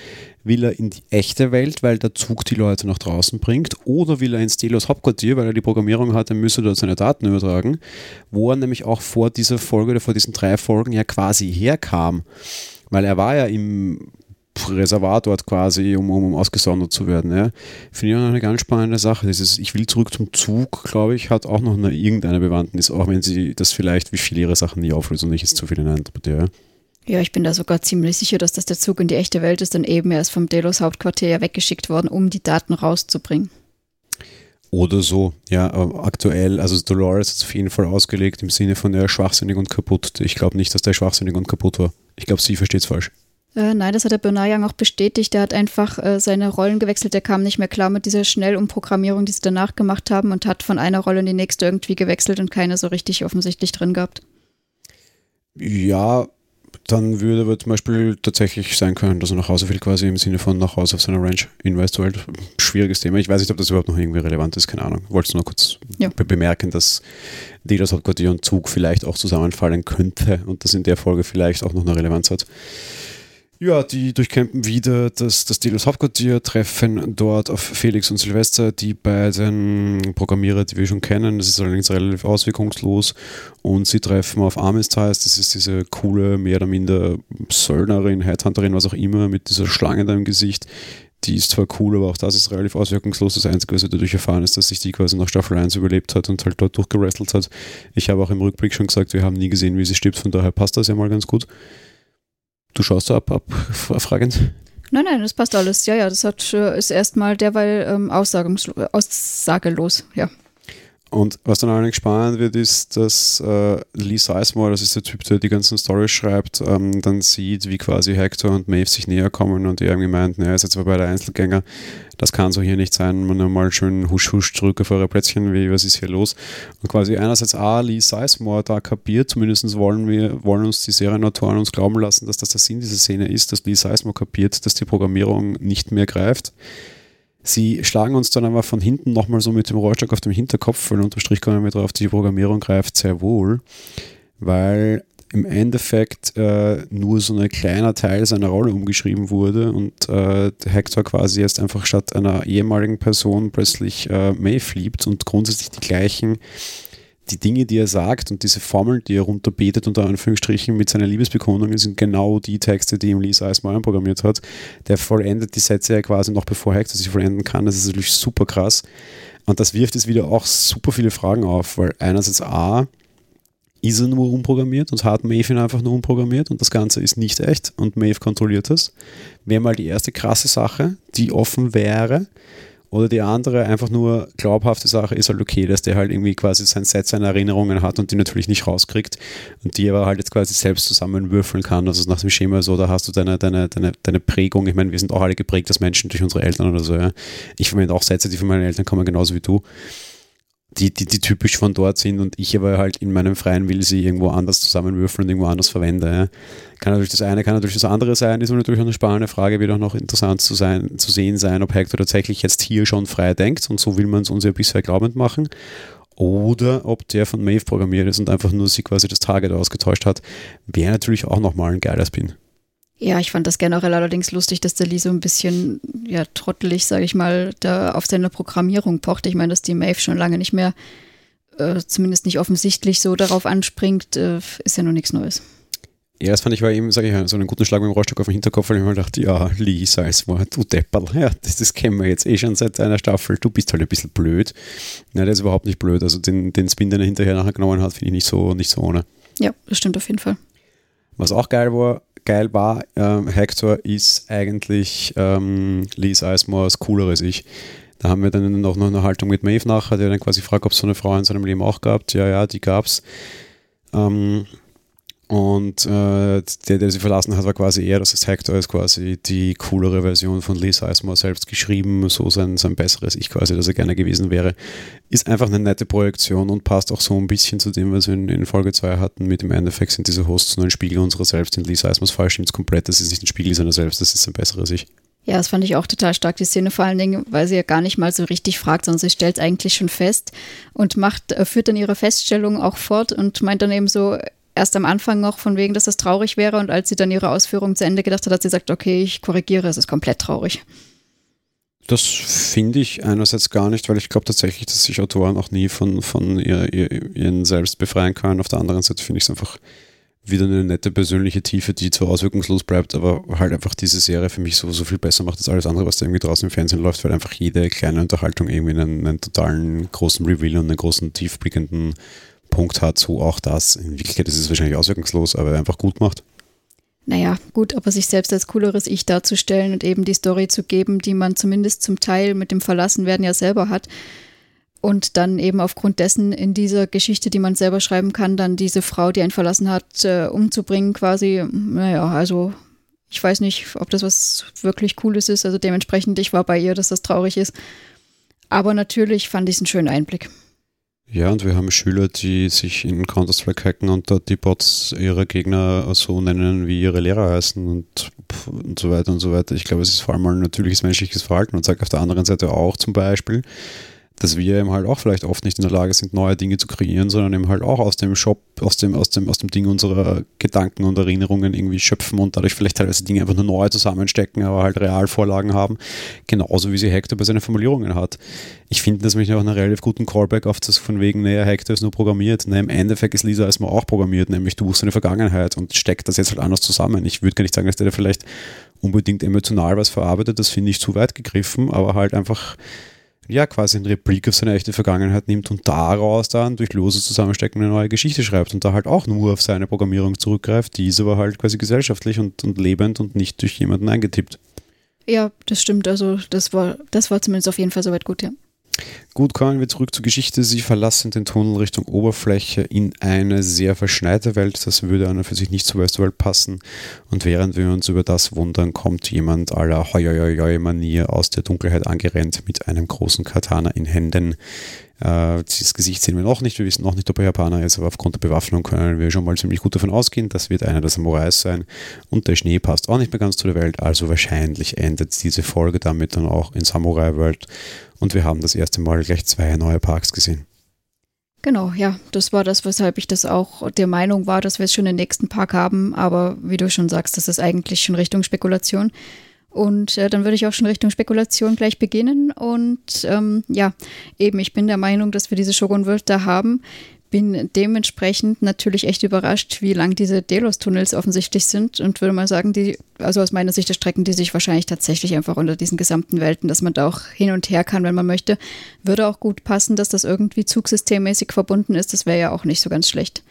Speaker 2: Will er in die echte Welt, weil der Zug die Leute nach draußen bringt? Oder will er ins Delos Hauptquartier, weil er die Programmierung hat, er müsse dort seine Daten übertragen? Wo er nämlich auch vor dieser Folge oder vor diesen drei Folgen ja quasi herkam. Weil er war ja im Reservat dort quasi, um, um, um ausgesondert zu werden. Ja. Finde ich auch eine ganz spannende Sache. Dieses Ich will zurück zum Zug, glaube ich, hat auch noch eine, irgendeine Bewandtnis, auch wenn sie das vielleicht wie viele ihre Sachen nie auflösen und ich jetzt zu viel hineininterpretiere.
Speaker 1: Ja, ich bin da sogar ziemlich sicher, dass das der Zug in die echte Welt ist, dann eben erst vom Delos Hauptquartier ja weggeschickt worden, um die Daten rauszubringen.
Speaker 2: Oder so, ja, aber aktuell, also Dolores ist auf jeden Fall ausgelegt im Sinne von der schwachsinnig und kaputt. Ich glaube nicht, dass der schwachsinnig und kaputt war. Ich glaube, sie versteht es falsch.
Speaker 1: Äh, nein, das hat der Bernard auch bestätigt. Der hat einfach äh, seine Rollen gewechselt. Der kam nicht mehr klar mit dieser Schnellumprogrammierung, die sie danach gemacht haben und hat von einer Rolle in die nächste irgendwie gewechselt und keine so richtig offensichtlich drin gehabt.
Speaker 2: Ja, dann würde aber zum Beispiel tatsächlich sein können, dass er nach Hause will, quasi im Sinne von nach Hause auf seiner Ranch in Westworld. Schwieriges Thema. Ich weiß nicht, ob das überhaupt noch irgendwie relevant ist, keine Ahnung. Wollte es nur kurz ja. be bemerken, dass Delos Hauptquartier und Zug vielleicht auch zusammenfallen könnte und das in der Folge vielleicht auch noch eine Relevanz hat. Ja, die durchkämpfen wieder das, das Delos Hauptquartier, treffen dort auf Felix und Silvester, die beiden Programmierer, die wir schon kennen. Das ist allerdings relativ auswirkungslos. Und sie treffen auf Armistice, das ist diese coole, mehr oder minder Söldnerin, Headhunterin, was auch immer, mit dieser Schlange da im Gesicht. Die ist zwar cool, aber auch das ist relativ auswirkungslos. Das Einzige, was wir dadurch erfahren, ist, dass sich die quasi nach Staffel 1 überlebt hat und halt dort durchgerestelt hat. Ich habe auch im Rückblick schon gesagt, wir haben nie gesehen, wie sie stirbt, von daher passt das ja mal ganz gut. Du schaust so ab, ab fragend.
Speaker 1: Nein, nein, das passt alles. Ja, ja, das hat, äh, ist erstmal derweil ähm, aussagelos, ja.
Speaker 2: Und was dann allerdings spannend wird, ist, dass äh, Lee Sizemore, das ist der Typ, der die ganzen Storys schreibt, ähm, dann sieht, wie quasi Hector und Maeve sich näher kommen und er irgendwie meint, naja, ist jetzt zwar beide Einzelgänger, das kann so hier nicht sein, man mal schön husch husch zurück auf eure Plätzchen, wie, was ist hier los? Und quasi einerseits, ah, Lee Sizemore da kapiert, zumindest wollen wir, wollen uns die Serienautoren uns glauben lassen, dass das der Sinn dieser Szene ist, dass Lee Sizemore kapiert, dass die Programmierung nicht mehr greift Sie schlagen uns dann aber von hinten nochmal so mit dem Rohrstock auf dem Hinterkopf, weil unterstrich kommen wir drauf, die Programmierung greift sehr wohl, weil im Endeffekt äh, nur so ein kleiner Teil seiner Rolle umgeschrieben wurde und äh, Hector quasi jetzt einfach statt einer ehemaligen Person plötzlich äh, Maeve und grundsätzlich die gleichen die Dinge, die er sagt und diese Formeln, die er runterbetet, unter Anführungsstrichen, mit seiner Liebesbekundungen, sind genau die Texte, die ihm Lisa Eismann programmiert hat. Der vollendet die Sätze ja quasi noch bevor Hector sie vollenden kann. Das ist natürlich super krass. Und das wirft jetzt wieder auch super viele Fragen auf, weil einerseits A, ist er nur umprogrammiert und hat Maeve ihn einfach nur umprogrammiert und das Ganze ist nicht echt und Maeve kontrolliert das. Wäre mal die erste krasse Sache, die offen wäre. Oder die andere einfach nur glaubhafte Sache ist halt okay, dass der halt irgendwie quasi sein Set seiner Erinnerungen hat und die natürlich nicht rauskriegt und die aber halt jetzt quasi selbst zusammenwürfeln kann. Also nach dem Schema so, da hast du deine, deine, deine, deine Prägung. Ich meine, wir sind auch alle geprägt als Menschen durch unsere Eltern oder so. Ja. Ich verwende auch Sätze, die von meinen Eltern kommen, genauso wie du die, die, die typisch von dort sind und ich aber halt in meinem freien Will sie irgendwo anders zusammenwürfeln und irgendwo anders verwende. Ja. Kann natürlich das eine, kann natürlich das andere sein, ist natürlich auch eine spannende Frage, wird auch noch interessant zu, sein, zu sehen sein, ob Hector tatsächlich jetzt hier schon frei denkt und so will man es uns ja bisher glaubend machen. Oder ob der von Maeve programmiert ist und einfach nur sie quasi das Target ausgetauscht hat, wäre natürlich auch nochmal ein geiler Spin.
Speaker 1: Ja, ich fand das generell allerdings lustig, dass der Lee so ein bisschen, ja, trottelig, sage ich mal, da auf seine Programmierung pocht. Ich meine, dass die Maeve schon lange nicht mehr, äh, zumindest nicht offensichtlich so darauf anspringt, äh, ist ja noch nichts Neues.
Speaker 2: Ja, das fand ich war eben, sage ich, so einen guten Schlag mit dem Rohrstock auf den Hinterkopf, weil ich mir dachte, ja, Lee Sizemore, du Depperl, ja, das, das kennen wir jetzt eh schon seit einer Staffel, du bist halt ein bisschen blöd. Ja, der ist überhaupt nicht blöd, also den, den Spin, den er hinterher nachher genommen hat, finde ich nicht so, nicht so ohne.
Speaker 1: Ja, das stimmt auf jeden Fall.
Speaker 2: Was auch geil war, geil war, ähm, Hector ist eigentlich ähm, Lee Sizemores cooleres Ich. Da haben wir dann noch eine Haltung mit Maeve nachher, der dann quasi fragt, ob es so eine Frau in seinem Leben auch gab. Ja, ja, die gab's. Ähm, und äh, der, der sie verlassen hat, war quasi er. Das heißt, Hector ist quasi die coolere Version von Lee Sizemore selbst geschrieben, so sein, sein besseres Ich quasi, das er gerne gewesen wäre. Ist einfach eine nette Projektion und passt auch so ein bisschen zu dem, was wir in, in Folge 2 hatten. Mit dem Endeffekt sind diese Hosts nur ein Spiegel unserer selbst. In Lee Sizemores Fall stimmt es komplett. Das ist nicht ein Spiegel seiner selbst, das ist sein besseres Ich.
Speaker 1: Ja, das fand ich auch total stark, die Szene vor allen Dingen, weil sie ja gar nicht mal so richtig fragt, sondern sie stellt eigentlich schon fest und macht, äh, führt dann ihre Feststellung auch fort und meint dann eben so, erst am Anfang noch von wegen, dass das traurig wäre und als sie dann ihre Ausführung zu Ende gedacht hat, hat sie gesagt, okay, ich korrigiere, es ist komplett traurig.
Speaker 2: Das finde ich einerseits gar nicht, weil ich glaube tatsächlich, dass sich Autoren auch nie von, von ihr, ihr, ihren selbst befreien können. Auf der anderen Seite finde ich es einfach wieder eine nette persönliche Tiefe, die zwar auswirkungslos bleibt, aber halt einfach diese Serie für mich so, so viel besser macht als alles andere, was da irgendwie draußen im Fernsehen läuft, weil einfach jede kleine Unterhaltung irgendwie einen, einen totalen großen Reveal und einen großen tiefblickenden Punkt hat, so auch das. In Wirklichkeit ist es wahrscheinlich auswirkungslos, aber einfach gut macht.
Speaker 1: Naja, gut, aber sich selbst als cooleres Ich darzustellen und eben die Story zu geben, die man zumindest zum Teil mit dem Verlassenwerden ja selber hat. Und dann eben aufgrund dessen in dieser Geschichte, die man selber schreiben kann, dann diese Frau, die einen verlassen hat, äh, umzubringen quasi. Naja, also ich weiß nicht, ob das was wirklich Cooles ist. Also dementsprechend, ich war bei ihr, dass das traurig ist. Aber natürlich fand ich es einen schönen Einblick.
Speaker 2: Ja, und wir haben Schüler, die sich in Counter-Strike hacken und dort die Bots ihrer Gegner so nennen, wie ihre Lehrer heißen und, und so weiter und so weiter. Ich glaube, es ist vor allem ein natürliches menschliches Verhalten und zeigt auf der anderen Seite auch zum Beispiel, dass wir eben halt auch vielleicht oft nicht in der Lage sind, neue Dinge zu kreieren, sondern eben halt auch aus dem Shop, aus dem, aus dem, aus dem Ding unserer Gedanken und Erinnerungen irgendwie schöpfen und dadurch vielleicht teilweise Dinge einfach nur neu zusammenstecken, aber halt Realvorlagen haben. Genauso wie sie Hector bei seinen Formulierungen hat. Ich finde das mich auch einen relativ guten Callback auf das von wegen, naja, Hector ist nur programmiert. Na, im Endeffekt ist Lisa erstmal auch programmiert, nämlich du seine Vergangenheit und steckt das jetzt halt anders zusammen. Ich würde gar nicht sagen, dass der da vielleicht unbedingt emotional was verarbeitet, das finde ich zu weit gegriffen, aber halt einfach ja quasi einen Replik auf seine echte Vergangenheit nimmt und daraus dann durch loses Zusammenstecken eine neue Geschichte schreibt und da halt auch nur auf seine Programmierung zurückgreift, die ist aber halt quasi gesellschaftlich und, und lebend und nicht durch jemanden eingetippt.
Speaker 1: Ja, das stimmt. Also das war, das war zumindest auf jeden Fall soweit gut, ja.
Speaker 2: Gut, kommen wir zurück zur Geschichte. Sie verlassen den Tunnel Richtung Oberfläche in eine sehr verschneite Welt. Das würde an und für sich nicht zur Westworld passen. Und während wir uns über das wundern, kommt jemand aller Hoi-Hoi-Hoi-Manier aus der Dunkelheit angerennt mit einem großen Katana in Händen. Äh, das Gesicht sehen wir noch nicht. Wir wissen noch nicht, ob er Japaner ist, aber aufgrund der Bewaffnung können wir schon mal ziemlich gut davon ausgehen, das wird einer der Samurais sein. Und der Schnee passt auch nicht mehr ganz zu der Welt, also wahrscheinlich endet diese Folge damit dann auch in Samurai World. Und wir haben das erste Mal gleich zwei neue Parks gesehen.
Speaker 1: Genau, ja, das war das, weshalb ich das auch der Meinung war, dass wir es schon den nächsten Park haben. Aber wie du schon sagst, das ist eigentlich schon Richtung Spekulation. Und äh, dann würde ich auch schon Richtung Spekulation gleich beginnen. Und ähm, ja, eben, ich bin der Meinung, dass wir diese Shogun World da haben. Bin dementsprechend natürlich echt überrascht, wie lang diese Delos-Tunnels offensichtlich sind und würde mal sagen, die, also aus meiner Sicht der Strecken, die sich wahrscheinlich tatsächlich einfach unter diesen gesamten Welten, dass man da auch hin und her kann, wenn man möchte, würde auch gut passen, dass das irgendwie zugsystemmäßig verbunden ist. Das wäre ja auch nicht so ganz schlecht.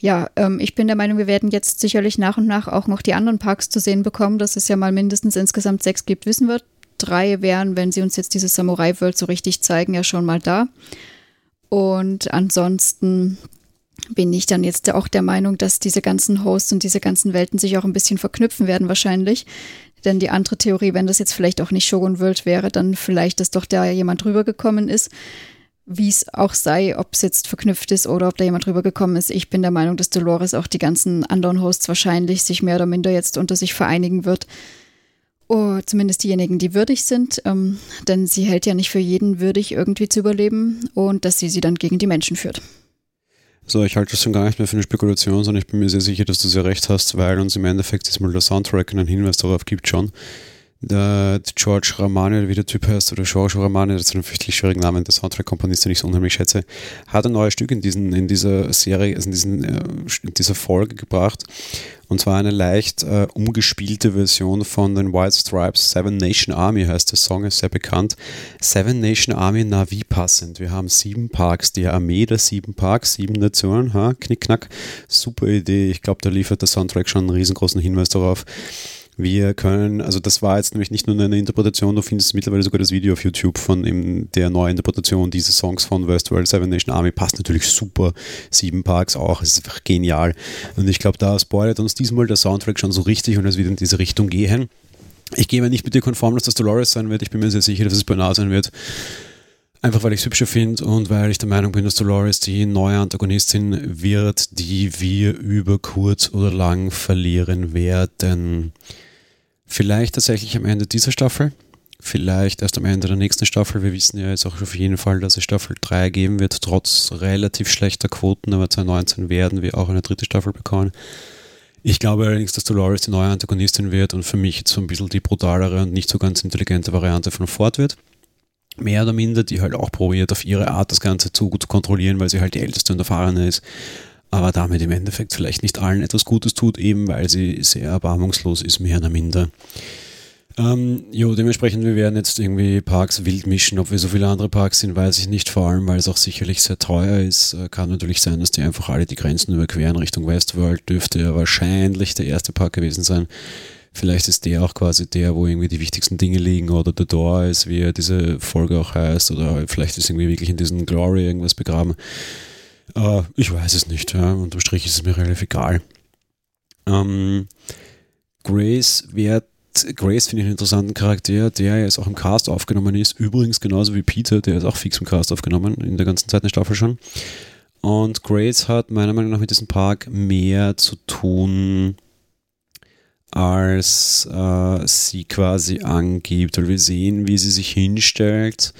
Speaker 1: Ja, ähm, ich bin der Meinung, wir werden jetzt sicherlich nach und nach auch noch die anderen Parks zu sehen bekommen, dass es ja mal mindestens insgesamt sechs gibt, wissen wir. Drei wären, wenn sie uns jetzt diese Samurai World so richtig zeigen, ja schon mal da. Und ansonsten bin ich dann jetzt auch der Meinung, dass diese ganzen Hosts und diese ganzen Welten sich auch ein bisschen verknüpfen werden wahrscheinlich. Denn die andere Theorie, wenn das jetzt vielleicht auch nicht Shogun World wäre, dann vielleicht, dass doch da jemand rübergekommen ist wie es auch sei, ob es jetzt verknüpft ist oder ob da jemand drüber gekommen ist. Ich bin der Meinung, dass Dolores auch die ganzen anderen Hosts wahrscheinlich sich mehr oder minder jetzt unter sich vereinigen wird. Oh, zumindest diejenigen, die würdig sind, ähm, denn sie hält ja nicht für jeden würdig, irgendwie zu überleben und dass sie sie dann gegen die Menschen führt.
Speaker 2: So, ich halte das schon gar nicht mehr für eine Spekulation, sondern ich bin mir sehr sicher, dass du sehr recht hast, weil uns im Endeffekt diesmal der Soundtrack einen Hinweis darauf gibt schon. Der George Ramani, wie der Typ heißt, oder George Ramani, das ist ein fürchterlich schwieriger Name, der Soundtrack-Komponist, den ich so unheimlich schätze, hat ein neues Stück in, diesen, in dieser Serie, also in, diesen, äh, in dieser Folge gebracht. Und zwar eine leicht äh, umgespielte Version von den White Stripes. Seven Nation Army heißt der Song, ist sehr bekannt. Seven Nation Army, na wie passend. Wir haben sieben Parks, die Armee der sieben Parks, sieben Nationen, ha, knickknack. Super Idee. Ich glaube, da liefert der Soundtrack schon einen riesengroßen Hinweis darauf. Wir können, also das war jetzt nämlich nicht nur eine Interpretation, du findest mittlerweile sogar das Video auf YouTube von eben der neuen Interpretation dieses Songs von Westworld Seven Nation Army. Passt natürlich super. Sieben Parks auch, es ist einfach genial. Und ich glaube, da spoilert uns diesmal der Soundtrack schon so richtig und es wird in diese Richtung gehen. Ich gehe mir nicht mit dir konform, dass das Dolores sein wird. Ich bin mir sehr sicher, dass es Bernard sein wird. Einfach weil ich es hübscher finde und weil ich der Meinung bin, dass Dolores die neue Antagonistin wird, die wir über kurz oder lang verlieren werden. Vielleicht tatsächlich am Ende dieser Staffel, vielleicht erst am Ende der nächsten Staffel. Wir wissen ja jetzt auch auf jeden Fall, dass es Staffel 3 geben wird, trotz relativ schlechter Quoten, aber 2019 werden wir auch eine dritte Staffel bekommen. Ich glaube allerdings, dass Dolores die neue Antagonistin wird und für mich jetzt so ein bisschen die brutalere und nicht so ganz intelligente Variante von Ford wird. Mehr oder minder, die halt auch probiert, auf ihre Art das Ganze zu gut zu kontrollieren, weil sie halt die älteste und erfahrene ist aber damit im Endeffekt vielleicht nicht allen etwas Gutes tut, eben weil sie sehr erbarmungslos ist, mehr oder minder. Ähm, jo, dementsprechend, wir werden jetzt irgendwie Parks wild mischen. Ob wir so viele andere Parks sind, weiß ich nicht. Vor allem, weil es auch sicherlich sehr teuer ist. Äh, kann natürlich sein, dass die einfach alle die Grenzen überqueren Richtung Westworld. Dürfte ja wahrscheinlich der erste Park gewesen sein. Vielleicht ist der auch quasi der, wo irgendwie die wichtigsten Dinge liegen oder The Door ist, wie diese Folge auch heißt. Oder vielleicht ist irgendwie wirklich in diesem Glory irgendwas begraben. Äh, ich weiß es nicht. Ja. Unterm Strich ist es mir relativ egal. Ähm, Grace wird Grace finde ich einen interessanten Charakter, der jetzt auch im Cast aufgenommen ist. Übrigens genauso wie Peter, der ist auch fix im Cast aufgenommen, in der ganzen zweiten Staffel schon. Und Grace hat meiner Meinung nach mit diesem Park mehr zu tun, als äh, sie quasi angibt. Weil wir sehen, wie sie sich hinstellt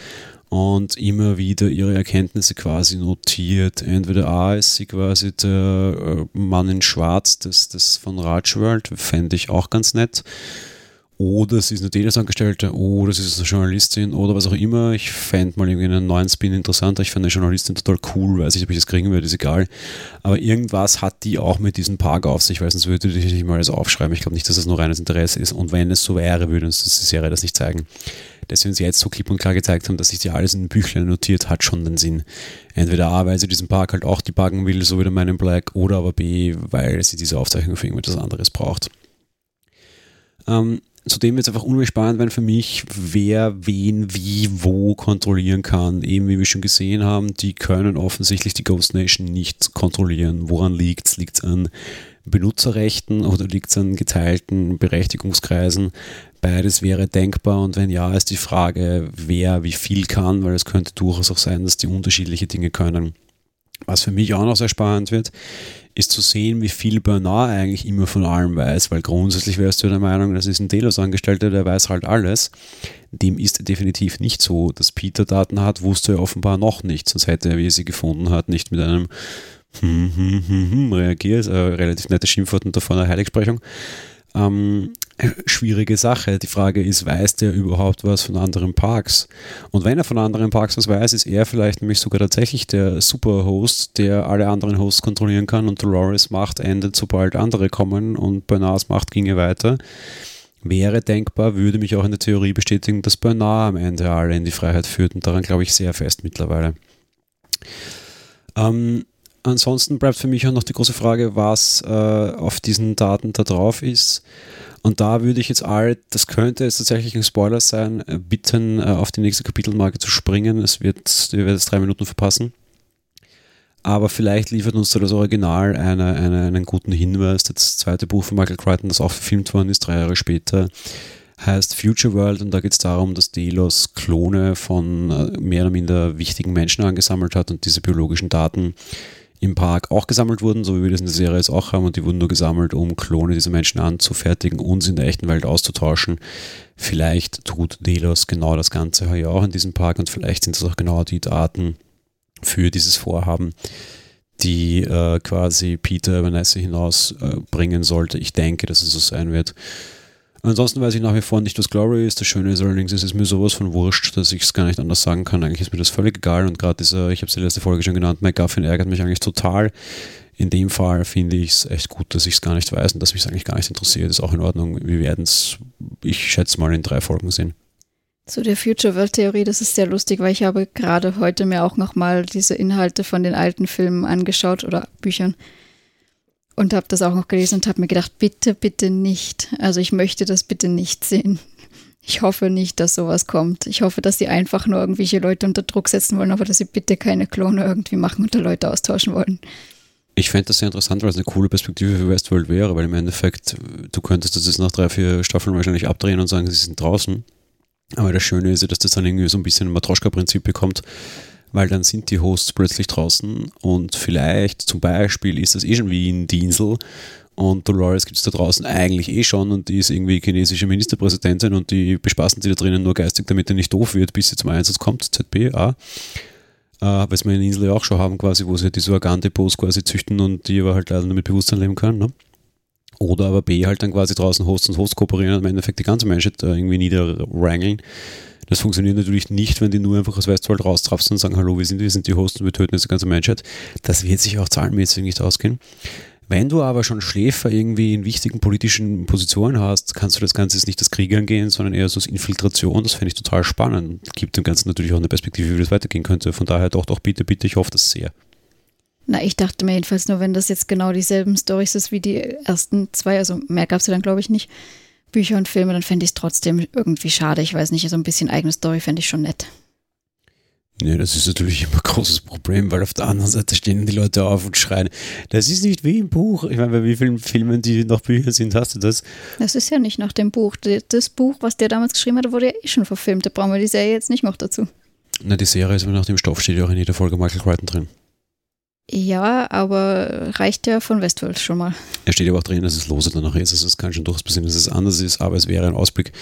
Speaker 2: und immer wieder ihre Erkenntnisse quasi notiert. Entweder A ist sie quasi der äh, Mann in Schwarz des, des von Rajworld, fände ich auch ganz nett. Oder sie ist eine Telesangestellte, oder sie ist eine Journalistin, oder was auch immer. Ich fände mal irgendwie einen neuen Spin interessanter. Ich fände eine Journalistin total cool, weiß ich, ob ich das kriegen würde, ist egal. Aber irgendwas hat die auch mit diesem Park auf sich, weil sonst würde ich nicht mal alles aufschreiben. Ich glaube nicht, dass das nur reines Interesse ist. Und wenn es so wäre, würde uns die Serie das nicht zeigen dass sie uns jetzt so klipp und klar gezeigt haben, dass sich die alles in Büchlein notiert, hat schon den Sinn. Entweder A, weil sie diesen Park halt auch debuggen will, so wie der Man Black, oder aber B, weil sie diese Aufzeichnung für irgendetwas anderes braucht. Ähm, zudem wird es einfach unheimlich spannend werden für mich, wer wen wie wo kontrollieren kann. Eben wie wir schon gesehen haben, die können offensichtlich die Ghost Nation nicht kontrollieren. Woran liegt es? Liegt es an Benutzerrechten oder liegt es an geteilten Berechtigungskreisen? Beides wäre denkbar und wenn ja, ist die Frage, wer wie viel kann, weil es könnte durchaus auch sein, dass die unterschiedliche Dinge können. Was für mich auch noch sehr spannend wird, ist zu sehen, wie viel Bernard eigentlich immer von allem weiß, weil grundsätzlich wärst du der Meinung, das ist ein Delos-Angestellter, der weiß halt alles. Dem ist definitiv nicht so. Dass Peter Daten hat, wusste er offenbar noch nicht, sonst hätte er, wie er sie gefunden hat, nicht mit einem hm, hm, hm, hm reagiert. Äh, relativ nette Schimpfwort und davor eine Heiligsprechung. Ähm, schwierige Sache. Die Frage ist, weiß der überhaupt was von anderen Parks? Und wenn er von anderen Parks was weiß, ist er vielleicht nämlich sogar tatsächlich der Superhost, der alle anderen Hosts kontrollieren kann und Dolores Macht endet, sobald andere kommen und Bernards Macht ginge weiter. Wäre denkbar, würde mich auch in der Theorie bestätigen, dass Bernard am Ende alle in die Freiheit führt und daran glaube ich sehr fest mittlerweile. Ähm, ansonsten bleibt für mich auch noch die große Frage, was äh, auf diesen Daten da drauf ist. Und da würde ich jetzt all, das könnte jetzt tatsächlich ein Spoiler sein, äh, bitten, äh, auf die nächste Kapitelmarke zu springen. Es wird, ihr werdet es drei Minuten verpassen. Aber vielleicht liefert uns da das Original eine, eine, einen guten Hinweis. Das zweite Buch von Michael Crichton, das auch verfilmt worden ist, drei Jahre später, heißt Future World und da geht es darum, dass Delos Klone von äh, mehr oder minder wichtigen Menschen angesammelt hat und diese biologischen Daten im Park auch gesammelt wurden, so wie wir das in der Serie jetzt auch haben, und die wurden nur gesammelt, um Klone dieser Menschen anzufertigen und sie in der echten Welt auszutauschen. Vielleicht tut Delos genau das Ganze hier auch in diesem Park und vielleicht sind es auch genau die Daten für dieses Vorhaben, die äh, quasi Peter Vanessa hinausbringen äh, sollte. Ich denke, dass es so sein wird. Ansonsten weiß ich nach wie vor nicht, was Glory ist. Das Schöne ist allerdings, es ist mir sowas von wurscht, dass ich es gar nicht anders sagen kann. Eigentlich ist mir das völlig egal und gerade dieser, ich habe es in der letzten Folge schon genannt, McGuffin ärgert mich eigentlich total. In dem Fall finde ich es echt gut, dass ich es gar nicht weiß und dass mich es eigentlich gar nicht interessiert. Ist auch in Ordnung. Wir werden es, ich schätze mal, in drei Folgen sehen.
Speaker 1: Zu der Future World Theorie, das ist sehr lustig, weil ich habe gerade heute mir auch nochmal diese Inhalte von den alten Filmen angeschaut oder Büchern und habe das auch noch gelesen und habe mir gedacht, bitte, bitte nicht. Also ich möchte das bitte nicht sehen. Ich hoffe nicht, dass sowas kommt. Ich hoffe, dass sie einfach nur irgendwelche Leute unter Druck setzen wollen, aber dass sie bitte keine Klone irgendwie machen und da Leute austauschen wollen.
Speaker 2: Ich fände das sehr interessant, weil es eine coole Perspektive für Westworld wäre, weil im Endeffekt, du könntest das jetzt nach drei, vier Staffeln wahrscheinlich abdrehen und sagen, sie sind draußen. Aber das Schöne ist ja, dass das dann irgendwie so ein bisschen ein Matroschka-Prinzip bekommt weil dann sind die Hosts plötzlich draußen und vielleicht zum Beispiel ist das eh schon wie in Dienzel und Dolores gibt es da draußen eigentlich eh schon und die ist irgendwie chinesische Ministerpräsidentin und die bespaßen sie da drinnen nur geistig, damit er nicht doof wird, bis sie zum Einsatz kommt, ZBA. Äh, was wir in Insel ja auch schon haben, quasi, wo sie halt diese Organdepots quasi züchten und die aber halt leider nur mit Bewusstsein leben können. Ne? Oder aber B halt dann quasi draußen Hosts und Hosts kooperieren und im Endeffekt die ganze Menschheit äh, irgendwie niederrangeln. Das funktioniert natürlich nicht, wenn die nur einfach aus Westworld raustrapsen und sagen, hallo, wir sind, wir sind die Hosts und wir töten jetzt die ganze Menschheit. Das wird sich auch zahlenmäßig nicht ausgehen. Wenn du aber schon Schläfer irgendwie in wichtigen politischen Positionen hast, kannst du das Ganze jetzt nicht als Krieg angehen, sondern eher so als Infiltration. Das fände ich total spannend. Gibt dem Ganzen natürlich auch eine Perspektive, wie das weitergehen könnte. Von daher doch, doch, bitte, bitte, ich hoffe das sehr.
Speaker 1: Na, ich dachte mir jedenfalls nur, wenn das jetzt genau dieselben Storys ist wie die ersten zwei, also mehr gab es ja dann, glaube ich, nicht, Bücher und Filme, dann fände ich es trotzdem irgendwie schade. Ich weiß nicht, so ein bisschen eigene Story fände ich schon nett.
Speaker 2: Nee, das ist natürlich immer ein großes Problem, weil auf der anderen Seite stehen die Leute auf und schreien, das ist nicht wie im Buch. Ich meine, bei wie vielen Filmen, die noch Bücher sind, hast du das?
Speaker 1: Das ist ja nicht nach dem Buch. Das Buch, was der damals geschrieben hat, wurde ja eh schon verfilmt. Da brauchen wir die Serie jetzt nicht noch dazu.
Speaker 2: Na, die Serie ist aber nach dem Stoff, steht ja auch in jeder Folge Michael Crichton drin.
Speaker 1: Ja, aber reicht ja von Westworld schon mal.
Speaker 2: Er steht aber auch drin, dass es lose danach ist. Also es kann schon durchaus passieren, dass es anders ist, aber es wäre ein Ausblick.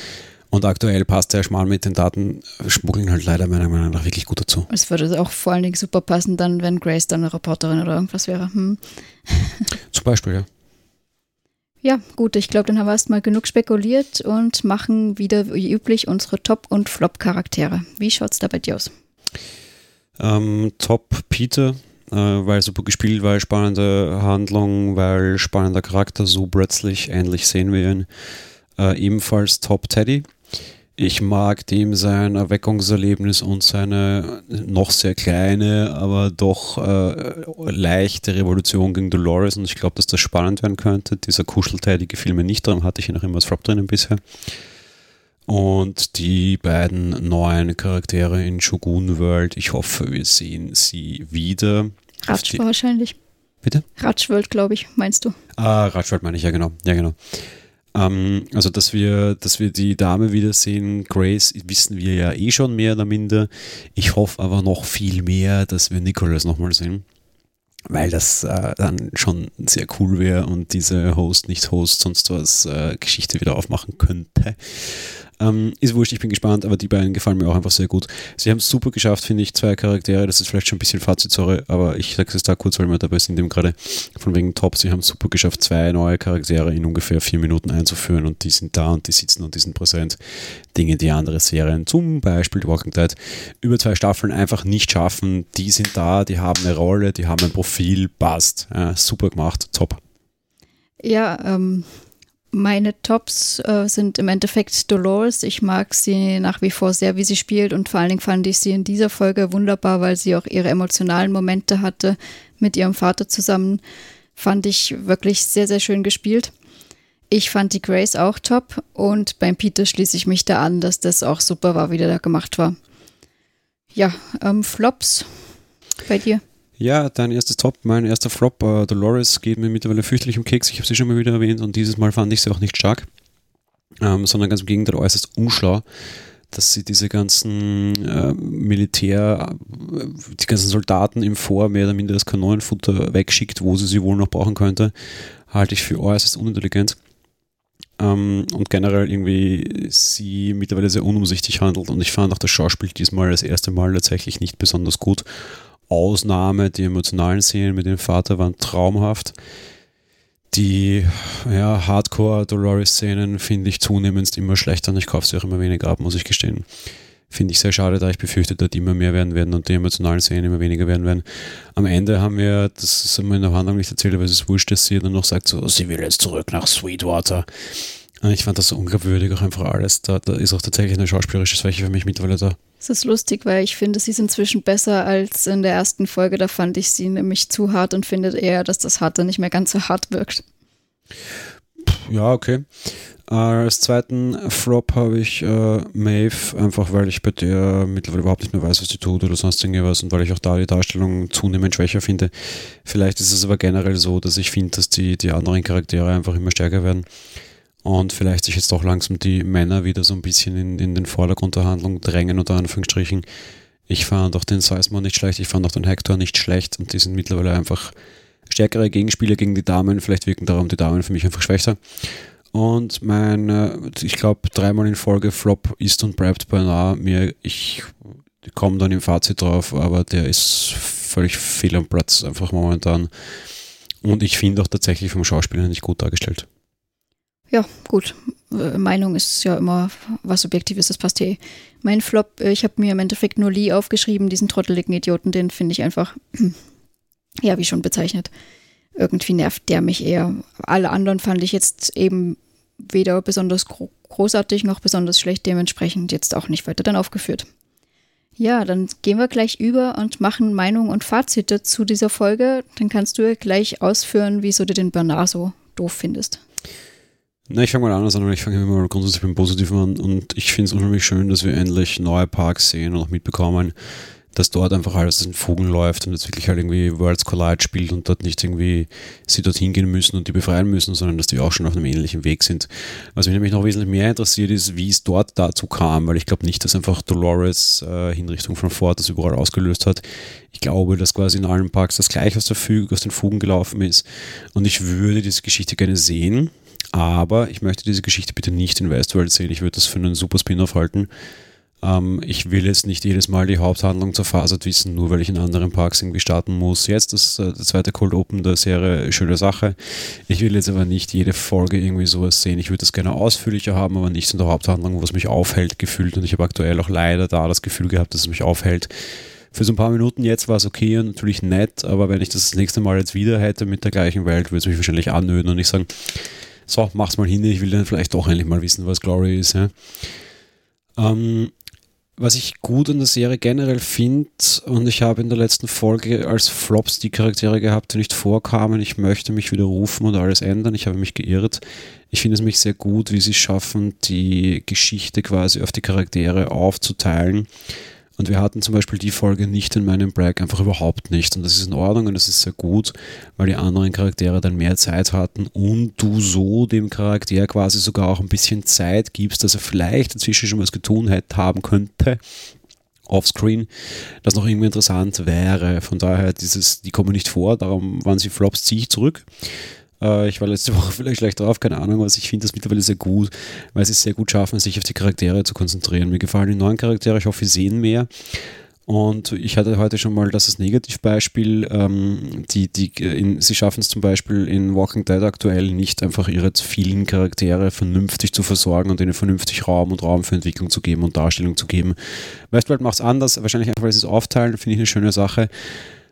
Speaker 2: Und aktuell passt der Schmal mit den Daten schmuggeln halt leider meiner Meinung nach wirklich gut dazu.
Speaker 1: Es würde auch vor allen Dingen super passen, dann, wenn Grace dann eine Reporterin oder irgendwas wäre. Hm.
Speaker 2: Zum Beispiel, ja.
Speaker 1: Ja, gut, ich glaube, dann haben wir erstmal genug spekuliert und machen wieder wie üblich unsere Top- und Flop-Charaktere. Wie schaut es da bei dir aus?
Speaker 2: Ähm, Top Peter, äh, weil super gespielt, weil spannende Handlung, weil spannender Charakter, so plötzlich, endlich sehen wir ihn. Äh, ebenfalls Top Teddy. Ich mag dem sein Erweckungserlebnis und seine noch sehr kleine, aber doch äh, leichte Revolution gegen Dolores und ich glaube, dass das spannend werden könnte. Dieser Kuschelteddy gefiel mir nicht, darum hatte ich ja noch immer als Flop drinnen bisher. Und die beiden neuen Charaktere in Shogun World, ich hoffe, wir sehen sie wieder.
Speaker 1: Ratsch wahrscheinlich.
Speaker 2: Bitte?
Speaker 1: Ratschworld, glaube ich, meinst du?
Speaker 2: Ah, Ratschworld meine ich, ja genau. Ja, genau. Ähm, also, dass wir, dass wir die Dame wiedersehen, Grace, wissen wir ja eh schon mehr oder minder. Ich hoffe aber noch viel mehr, dass wir Nicholas nochmal sehen. Weil das äh, dann schon sehr cool wäre und diese Host, nicht Host, sonst was äh, Geschichte wieder aufmachen könnte. Ähm, ist wurscht, ich bin gespannt, aber die beiden gefallen mir auch einfach sehr gut. Sie haben es super geschafft, finde ich, zwei Charaktere. Das ist vielleicht schon ein bisschen Fazit, sorry, aber ich sage es da kurz, weil wir dabei sind, dem gerade von wegen Top. Sie haben es super geschafft, zwei neue Charaktere in ungefähr vier Minuten einzuführen und die sind da und die sitzen und die sind präsent. Dinge, die andere Serien, zum Beispiel The Walking Dead, über zwei Staffeln einfach nicht schaffen. Die sind da, die haben eine Rolle, die haben ein Profil, passt. Ja, super gemacht, top.
Speaker 1: Ja, ähm, meine Tops äh, sind im Endeffekt Dolores. Ich mag sie nach wie vor sehr, wie sie spielt und vor allen Dingen fand ich sie in dieser Folge wunderbar, weil sie auch ihre emotionalen Momente hatte mit ihrem Vater zusammen. Fand ich wirklich sehr, sehr schön gespielt. Ich fand die Grace auch top und beim Peter schließe ich mich da an, dass das auch super war, wie der da gemacht war. Ja, ähm, Flops bei dir.
Speaker 2: Ja, dein erstes Top, mein erster Flop. Uh, Dolores geht mir mittlerweile fürchterlich um Keks. Ich habe sie schon mal wieder erwähnt und dieses Mal fand ich sie auch nicht stark, ähm, sondern ganz im Gegenteil äußerst unschlau, dass sie diese ganzen äh, Militär, die ganzen Soldaten im Vor mehr oder minder das Kanonenfutter wegschickt, wo sie sie wohl noch brauchen könnte, halte ich für äußerst unintelligent. Ähm, und generell irgendwie sie mittlerweile sehr unumsichtig handelt und ich fand auch das Schauspiel diesmal das erste Mal tatsächlich nicht besonders gut Ausnahme. Die emotionalen Szenen mit dem Vater waren traumhaft. Die ja, Hardcore-Dolores-Szenen finde ich zunehmend immer schlechter und ich kaufe sie auch immer weniger ab, muss ich gestehen. Finde ich sehr schade, da ich befürchte, dass die immer mehr werden werden und die emotionalen Szenen immer weniger werden werden. Am Ende haben wir, das ist immer in der Handlung nicht erzählt, aber es ist wurscht, dass sie dann noch sagt, so, sie will jetzt zurück nach Sweetwater. Und ich fand das so unglaubwürdig auch einfach alles. Da, da ist auch tatsächlich eine schauspielerische Schwäche für mich mittlerweile da.
Speaker 1: Es ist lustig, weil ich finde, sie ist inzwischen besser als in der ersten Folge. Da fand ich sie nämlich zu hart und findet eher, dass das Harte nicht mehr ganz so hart wirkt.
Speaker 2: Ja, okay. Äh, als zweiten Flop habe ich äh, Maeve, einfach weil ich bei der mittlerweile überhaupt nicht mehr weiß, was sie tut oder sonst irgendwas und weil ich auch da die Darstellung zunehmend schwächer finde. Vielleicht ist es aber generell so, dass ich finde, dass die, die anderen Charaktere einfach immer stärker werden und vielleicht sich jetzt doch langsam die Männer wieder so ein bisschen in, in den Vordergrund der Handlung drängen, unter Anführungsstrichen. Ich fand auch den Seismon nicht schlecht, ich fand auch den Hector nicht schlecht und die sind mittlerweile einfach stärkere Gegenspieler gegen die Damen. Vielleicht wirken darum die Damen für mich einfach schwächer. Und mein, ich glaube, dreimal in Folge Flop ist und bleibt beinahe mir. Ich komme dann im Fazit drauf, aber der ist völlig fehl am Platz einfach momentan. Und ich finde auch tatsächlich vom Schauspieler nicht gut dargestellt.
Speaker 1: Ja, gut. Äh, Meinung ist ja immer was Subjektives, das passt eh. Mein Flop, äh, ich habe mir im Endeffekt nur Lee aufgeschrieben, diesen trotteligen Idioten, den finde ich einfach, ja, wie schon bezeichnet irgendwie nervt der mich eher. Alle anderen fand ich jetzt eben weder besonders gro großartig noch besonders schlecht, dementsprechend jetzt auch nicht weiter dann aufgeführt. Ja, dann gehen wir gleich über und machen Meinung und Fazite zu dieser Folge. Dann kannst du gleich ausführen, wieso du den Bernard so doof findest.
Speaker 2: Na, ich fange mal anders an, ich fange mal grundsätzlich beim Positiven an und ich finde es unheimlich schön, dass wir endlich neue Parks sehen und auch mitbekommen, dass dort einfach alles in Fugen läuft und jetzt wirklich halt irgendwie Worlds Collide spielt und dort nicht irgendwie sie dorthin gehen müssen und die befreien müssen, sondern dass die auch schon auf einem ähnlichen Weg sind. Was mich nämlich noch wesentlich mehr interessiert ist, wie es dort dazu kam, weil ich glaube nicht, dass einfach Dolores äh, Hinrichtung von Ford das überall ausgelöst hat. Ich glaube, dass quasi in allen Parks das gleich aus, der Füge, aus den Fugen gelaufen ist und ich würde diese Geschichte gerne sehen, aber ich möchte diese Geschichte bitte nicht in Westworld sehen. Ich würde das für einen super Spin-off halten ähm, ich will jetzt nicht jedes Mal die Haupthandlung zerfasert wissen, nur weil ich in anderen Parks irgendwie starten muss. Jetzt das äh, der zweite Cold Open der Serie, schöne Sache. Ich will jetzt aber nicht jede Folge irgendwie sowas sehen. Ich würde das gerne ausführlicher haben, aber nicht in der Haupthandlung, was mich aufhält, gefühlt. Und ich habe aktuell auch leider da das Gefühl gehabt, dass es mich aufhält. Für so ein paar Minuten jetzt war es okay und natürlich nett, aber wenn ich das das nächste Mal jetzt wieder hätte mit der gleichen Welt, würde es mich wahrscheinlich annöden und nicht sagen, so, mach's mal hin, ich will dann vielleicht doch endlich mal wissen, was Glory ist. Ja. Ähm, was ich gut an der Serie generell finde, und ich habe in der letzten Folge als Flops die Charaktere gehabt, die nicht vorkamen. Ich möchte mich widerrufen und alles ändern. Ich habe mich geirrt. Ich finde es mich sehr gut, wie sie schaffen, die Geschichte quasi auf die Charaktere aufzuteilen und wir hatten zum Beispiel die Folge nicht in meinem Break, einfach überhaupt nicht. Und das ist in Ordnung und das ist sehr gut, weil die anderen Charaktere dann mehr Zeit hatten und du so dem Charakter quasi sogar auch ein bisschen Zeit gibst, dass er vielleicht inzwischen schon was getan hätte, haben könnte offscreen, das noch irgendwie interessant wäre. Von daher, dieses, die kommen nicht vor, darum waren sie Flops, ziehe ich zurück. Äh, ich war letzte Woche vielleicht schlecht drauf, keine Ahnung, was ich finde das mittlerweile sehr gut, weil sie es sehr gut schaffen, sich auf die Charaktere zu konzentrieren. Mir gefallen die neuen Charaktere, ich hoffe, wir sehen mehr. Und ich hatte heute schon mal das als Negativbeispiel. Ähm, die, die, in, sie schaffen es zum Beispiel in Walking Dead aktuell nicht, einfach ihre vielen Charaktere vernünftig zu versorgen und ihnen vernünftig Raum und Raum für Entwicklung zu geben und Darstellung zu geben. Westworld macht es anders, wahrscheinlich einfach, weil sie es aufteilen, finde ich eine schöne Sache.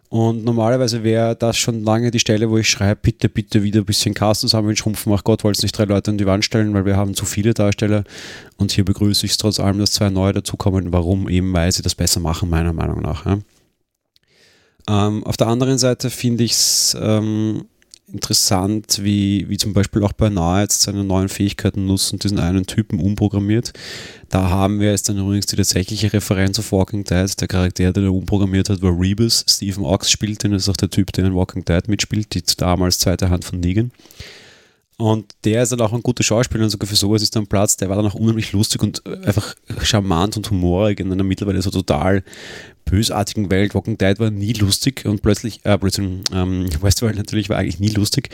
Speaker 2: Und normalerweise wäre das schon lange die Stelle, wo ich schreibe, bitte, bitte wieder ein bisschen Cast zusammen schrumpfen. Ach Gott, wollte es nicht drei Leute an die Wand stellen, weil wir haben zu viele Darsteller. Und hier begrüße ich es trotz allem, dass zwei neue dazukommen. Warum? Eben, weil sie das besser machen, meiner Meinung nach. Ja. Ähm, auf der anderen Seite finde ich es ähm, interessant, wie, wie zum Beispiel auch Bernard jetzt seine neuen Fähigkeiten nutzt und diesen einen Typen umprogrammiert. Da haben wir jetzt dann übrigens die tatsächliche Referenz auf Walking Dead. Der Charakter, der er umprogrammiert hat, war Rebus. Stephen Ox spielt den, das ist auch der Typ, der in Walking Dead mitspielt, die damals zweite Hand von Negan. Und der ist dann auch ein guter Schauspieler und sogar für sowas ist dann Platz. Der war dann auch unheimlich lustig und einfach charmant und humorig in einer mittlerweile so total bösartigen Welt. Walking Dead war nie lustig und plötzlich, äh, plötzlich ähm, Westworld natürlich war eigentlich nie lustig.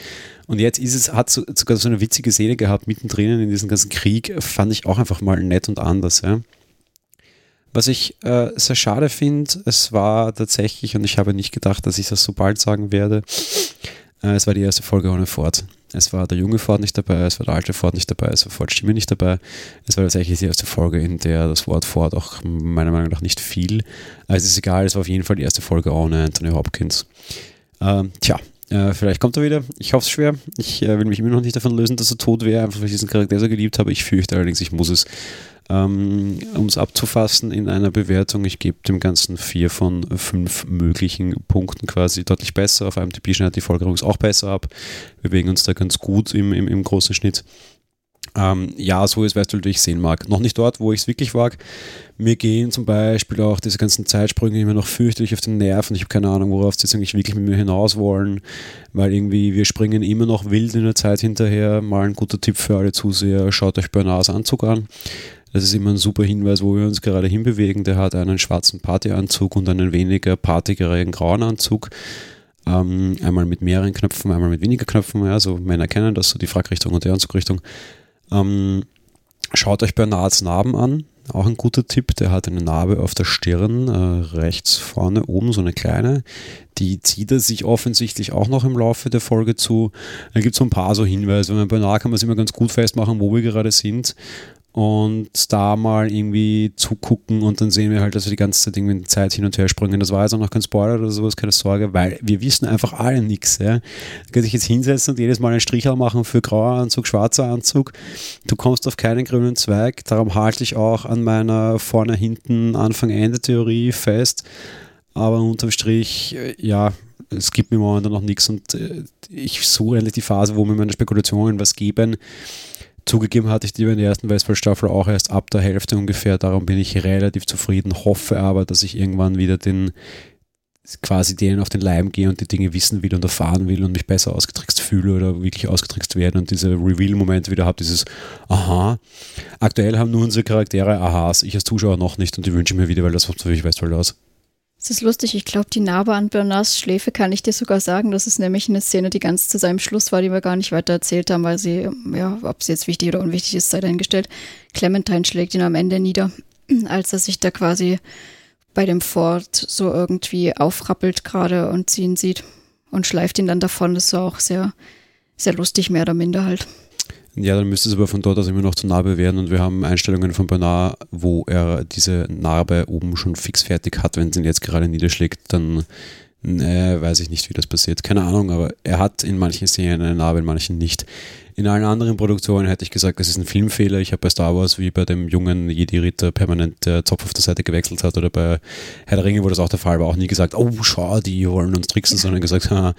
Speaker 2: Und jetzt ist es, hat so, sogar so eine witzige Szene gehabt, mittendrin in diesem ganzen Krieg, fand ich auch einfach mal nett und anders. Ja. Was ich äh, sehr schade finde, es war tatsächlich, und ich habe nicht gedacht, dass ich das so bald sagen werde, äh, es war die erste Folge ohne Ford. Es war der junge Ford nicht dabei, es war der alte Ford nicht dabei, es war Ford Stimme nicht dabei. Es war tatsächlich die erste Folge, in der das Wort Ford auch meiner Meinung nach nicht fiel. Also es ist egal, es war auf jeden Fall die erste Folge ohne Anthony Hopkins. Ähm, tja, äh, vielleicht kommt er wieder. Ich hoffe es schwer. Ich äh, will mich immer noch nicht davon lösen, dass er tot wäre, einfach weil ich diesen Charakter so geliebt habe. Ich fürchte allerdings, ich muss es. Ähm, um es abzufassen in einer Bewertung, ich gebe dem Ganzen vier von fünf möglichen Punkten quasi deutlich besser. Auf einem IMDb schneidet die Folge übrigens auch besser ab. Wir bewegen uns da ganz gut im, im, im großen Schnitt. Ähm, ja, so ist Westworld, wie ich sehen mag. Noch nicht dort, wo ich es wirklich mag. Mir gehen zum Beispiel auch diese ganzen Zeitsprünge immer noch fürchterlich auf den Nerven. Ich habe keine Ahnung, worauf sie jetzt eigentlich wirklich mit mir hinaus wollen, weil irgendwie wir springen immer noch wild in der Zeit hinterher. Mal ein guter Tipp für alle Zuseher, schaut euch Bernards Anzug an. Das ist immer ein super Hinweis, wo wir uns gerade hinbewegen. Der hat einen schwarzen Partyanzug und einen weniger partigeren grauen Anzug. Ähm, einmal mit mehreren Knöpfen, einmal mit weniger Knöpfen. Ja, Männer kennen das, so die Frackrichtung und die Anzugrichtung. Ähm, schaut euch Bernards Narben an. Auch ein guter Tipp. Der hat eine Narbe auf der Stirn, äh, rechts vorne oben, so eine kleine. Die zieht er sich offensichtlich auch noch im Laufe der Folge zu. Da gibt es so ein paar so Hinweise. Bei Bernard kann man es immer ganz gut festmachen, wo wir gerade sind und da mal irgendwie zugucken und dann sehen wir halt, dass wir die ganze Zeit irgendwie in die Zeit hin und her springen. Das war jetzt auch noch kein Spoiler oder sowas, keine Sorge, weil wir wissen einfach alle nichts. Ja. Du kannst dich jetzt hinsetzen und jedes Mal einen Strichel machen für grauer Anzug, schwarzer Anzug. Du kommst auf keinen grünen Zweig. Darum halte ich auch an meiner vorne, hinten, Anfang, Ende Theorie fest. Aber unterm Strich, äh, ja, es gibt mir momentan noch nichts und äh, ich suche endlich die Phase, wo mir meine Spekulationen was geben Zugegeben hatte ich die in der ersten Westworld-Staffel auch erst ab der Hälfte ungefähr, darum bin ich relativ zufrieden, hoffe aber, dass ich irgendwann wieder den quasi denen auf den Leim gehe und die Dinge wissen will und erfahren will und mich besser ausgetrickst fühle oder wirklich ausgetrickst werde und diese Reveal-Momente wieder habe, dieses Aha. Aktuell haben nur unsere Charaktere Aha's, ich als Zuschauer noch nicht und die wünsche ich mir wieder, weil das macht für mich Westworld aus.
Speaker 1: Es ist lustig, ich glaube, die Narbe an Bernards Schläfe kann ich dir sogar sagen. Das ist nämlich eine Szene, die ganz zu seinem Schluss war, die wir gar nicht weiter erzählt haben, weil sie, ja, ob sie jetzt wichtig oder unwichtig ist, sei dahingestellt. Clementine schlägt ihn am Ende nieder, als er sich da quasi bei dem Fort so irgendwie aufrappelt gerade und sie ihn sieht und schleift ihn dann davon. Das war auch sehr, sehr lustig, mehr oder minder halt.
Speaker 2: Ja, dann müsste es aber von dort aus immer noch zur Narbe werden und wir haben Einstellungen von Bernard, wo er diese Narbe oben schon fix fertig hat. Wenn sie ihn jetzt gerade niederschlägt, dann äh, weiß ich nicht, wie das passiert. Keine Ahnung, aber er hat in manchen Szenen eine Narbe, in manchen nicht. In allen anderen Produktionen hätte ich gesagt, das ist ein Filmfehler. Ich habe bei Star Wars wie bei dem jungen Jedi-Ritter permanent der Zopf auf der Seite gewechselt hat oder bei Herr der Ringe, wo das auch der Fall war, auch nie gesagt, oh, schau, die wollen uns tricksen, sondern gesagt, ha,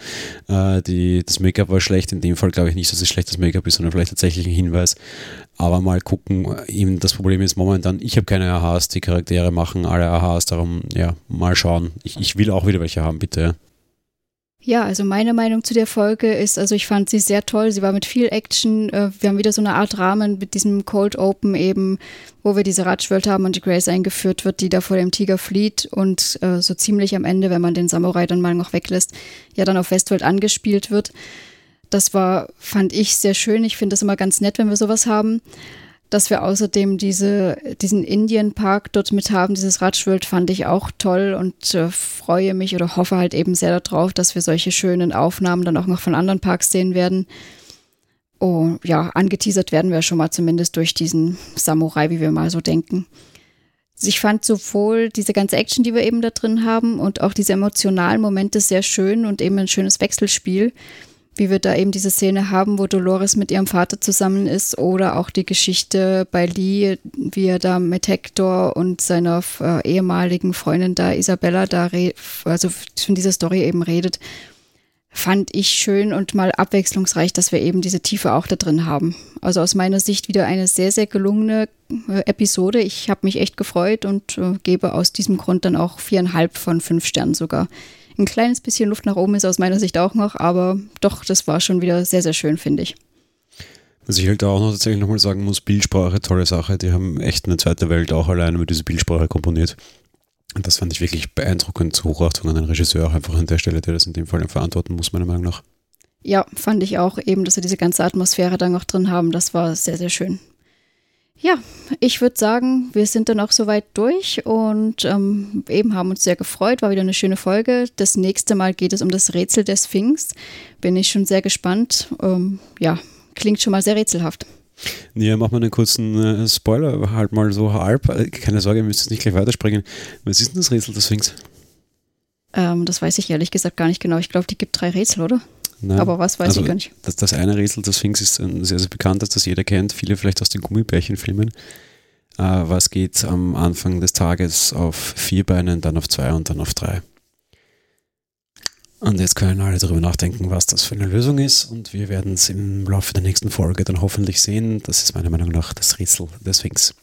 Speaker 2: äh, die, das Make-up war schlecht. In dem Fall glaube ich nicht, dass es schlechtes Make-up ist, sondern vielleicht tatsächlich ein Hinweis. Aber mal gucken, eben das Problem ist momentan, ich habe keine AHs, die Charaktere machen alle AHs, darum, ja, mal schauen. Ich, ich will auch wieder welche haben, bitte.
Speaker 1: Ja, also meine Meinung zu der Folge ist, also ich fand sie sehr toll. Sie war mit viel Action. Äh, wir haben wieder so eine Art Rahmen mit diesem Cold Open eben, wo wir diese Ratschwelt haben und die Grace eingeführt wird, die da vor dem Tiger flieht und äh, so ziemlich am Ende, wenn man den Samurai dann mal noch weglässt, ja dann auf Westworld angespielt wird. Das war, fand ich sehr schön. Ich finde das immer ganz nett, wenn wir sowas haben dass wir außerdem diese, diesen Indienpark dort mit haben, dieses Ratschwild, fand ich auch toll und äh, freue mich oder hoffe halt eben sehr darauf, dass wir solche schönen Aufnahmen dann auch noch von anderen Parks sehen werden. Oh, ja, angeteasert werden wir schon mal zumindest durch diesen Samurai, wie wir mal so denken. Ich fand sowohl diese ganze Action, die wir eben da drin haben, und auch diese emotionalen Momente sehr schön und eben ein schönes Wechselspiel wie wir da eben diese Szene haben, wo Dolores mit ihrem Vater zusammen ist oder auch die Geschichte bei Lee, wie er da mit Hector und seiner äh, ehemaligen Freundin da Isabella da also von dieser Story eben redet, fand ich schön und mal abwechslungsreich, dass wir eben diese Tiefe auch da drin haben. Also aus meiner Sicht wieder eine sehr, sehr gelungene äh, Episode. Ich habe mich echt gefreut und äh, gebe aus diesem Grund dann auch viereinhalb von fünf Sternen sogar. Ein kleines bisschen Luft nach oben ist aus meiner Sicht auch noch, aber doch, das war schon wieder sehr, sehr schön, finde ich.
Speaker 2: Was ich halt da auch noch tatsächlich nochmal sagen muss, Bildsprache, tolle Sache. Die haben echt eine zweite Welt auch alleine mit dieser Bildsprache komponiert. Und das fand ich wirklich beeindruckend, Hochachtung an den Regisseur auch einfach an der Stelle, der das in dem Fall verantworten muss, meiner Meinung nach.
Speaker 1: Ja, fand ich auch eben, dass sie diese ganze Atmosphäre da noch drin haben. Das war sehr, sehr schön. Ja, ich würde sagen, wir sind dann auch soweit durch und ähm, eben haben uns sehr gefreut, war wieder eine schöne Folge. Das nächste Mal geht es um das Rätsel des Sphinx. Bin ich schon sehr gespannt. Ähm, ja, klingt schon mal sehr rätselhaft.
Speaker 2: Ja, machen wir einen kurzen äh, Spoiler, halt mal so halb. Äh, keine Sorge, ihr müsst jetzt nicht gleich weiterspringen. Was ist denn das Rätsel des Sphinx?
Speaker 1: Ähm, das weiß ich ehrlich gesagt gar nicht genau. Ich glaube, die gibt drei Rätsel, oder? Nein. Aber was weiß also ich gar nicht.
Speaker 2: Das, das eine Rätsel des Sphinx ist ein sehr, sehr bekanntes, das jeder kennt, viele vielleicht aus den Gummibärchenfilmen. Äh, was geht am Anfang des Tages auf vier Beinen, dann auf zwei und dann auf drei. Und jetzt können alle darüber nachdenken, was das für eine Lösung ist. Und wir werden es im Laufe der nächsten Folge dann hoffentlich sehen. Das ist meiner Meinung nach das Rätsel des Sphinx.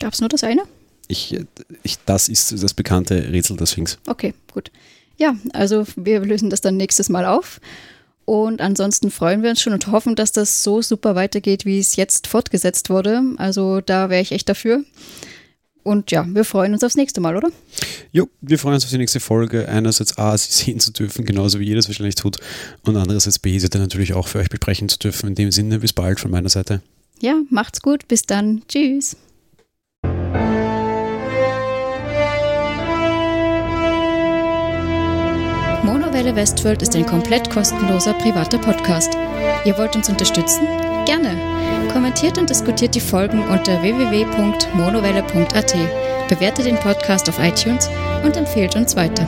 Speaker 1: Gab es nur das eine?
Speaker 2: Ich, ich, das ist das bekannte Rätsel des Sphinx.
Speaker 1: Okay, gut. Ja, also wir lösen das dann nächstes Mal auf. Und ansonsten freuen wir uns schon und hoffen, dass das so super weitergeht, wie es jetzt fortgesetzt wurde. Also da wäre ich echt dafür. Und ja, wir freuen uns aufs nächste Mal, oder?
Speaker 2: Jo, wir freuen uns auf die nächste Folge. Einerseits A, sie sehen zu dürfen, genauso wie jedes wahrscheinlich tut. Und andererseits B, sie dann natürlich auch für euch besprechen zu dürfen. In dem Sinne, bis bald von meiner Seite.
Speaker 1: Ja, macht's gut. Bis dann. Tschüss. Monowelle Westworld ist ein komplett kostenloser privater Podcast. Ihr wollt uns unterstützen? Gerne. Kommentiert und diskutiert die Folgen unter www.monowelle.at, bewertet den Podcast auf iTunes und empfehlt uns weiter.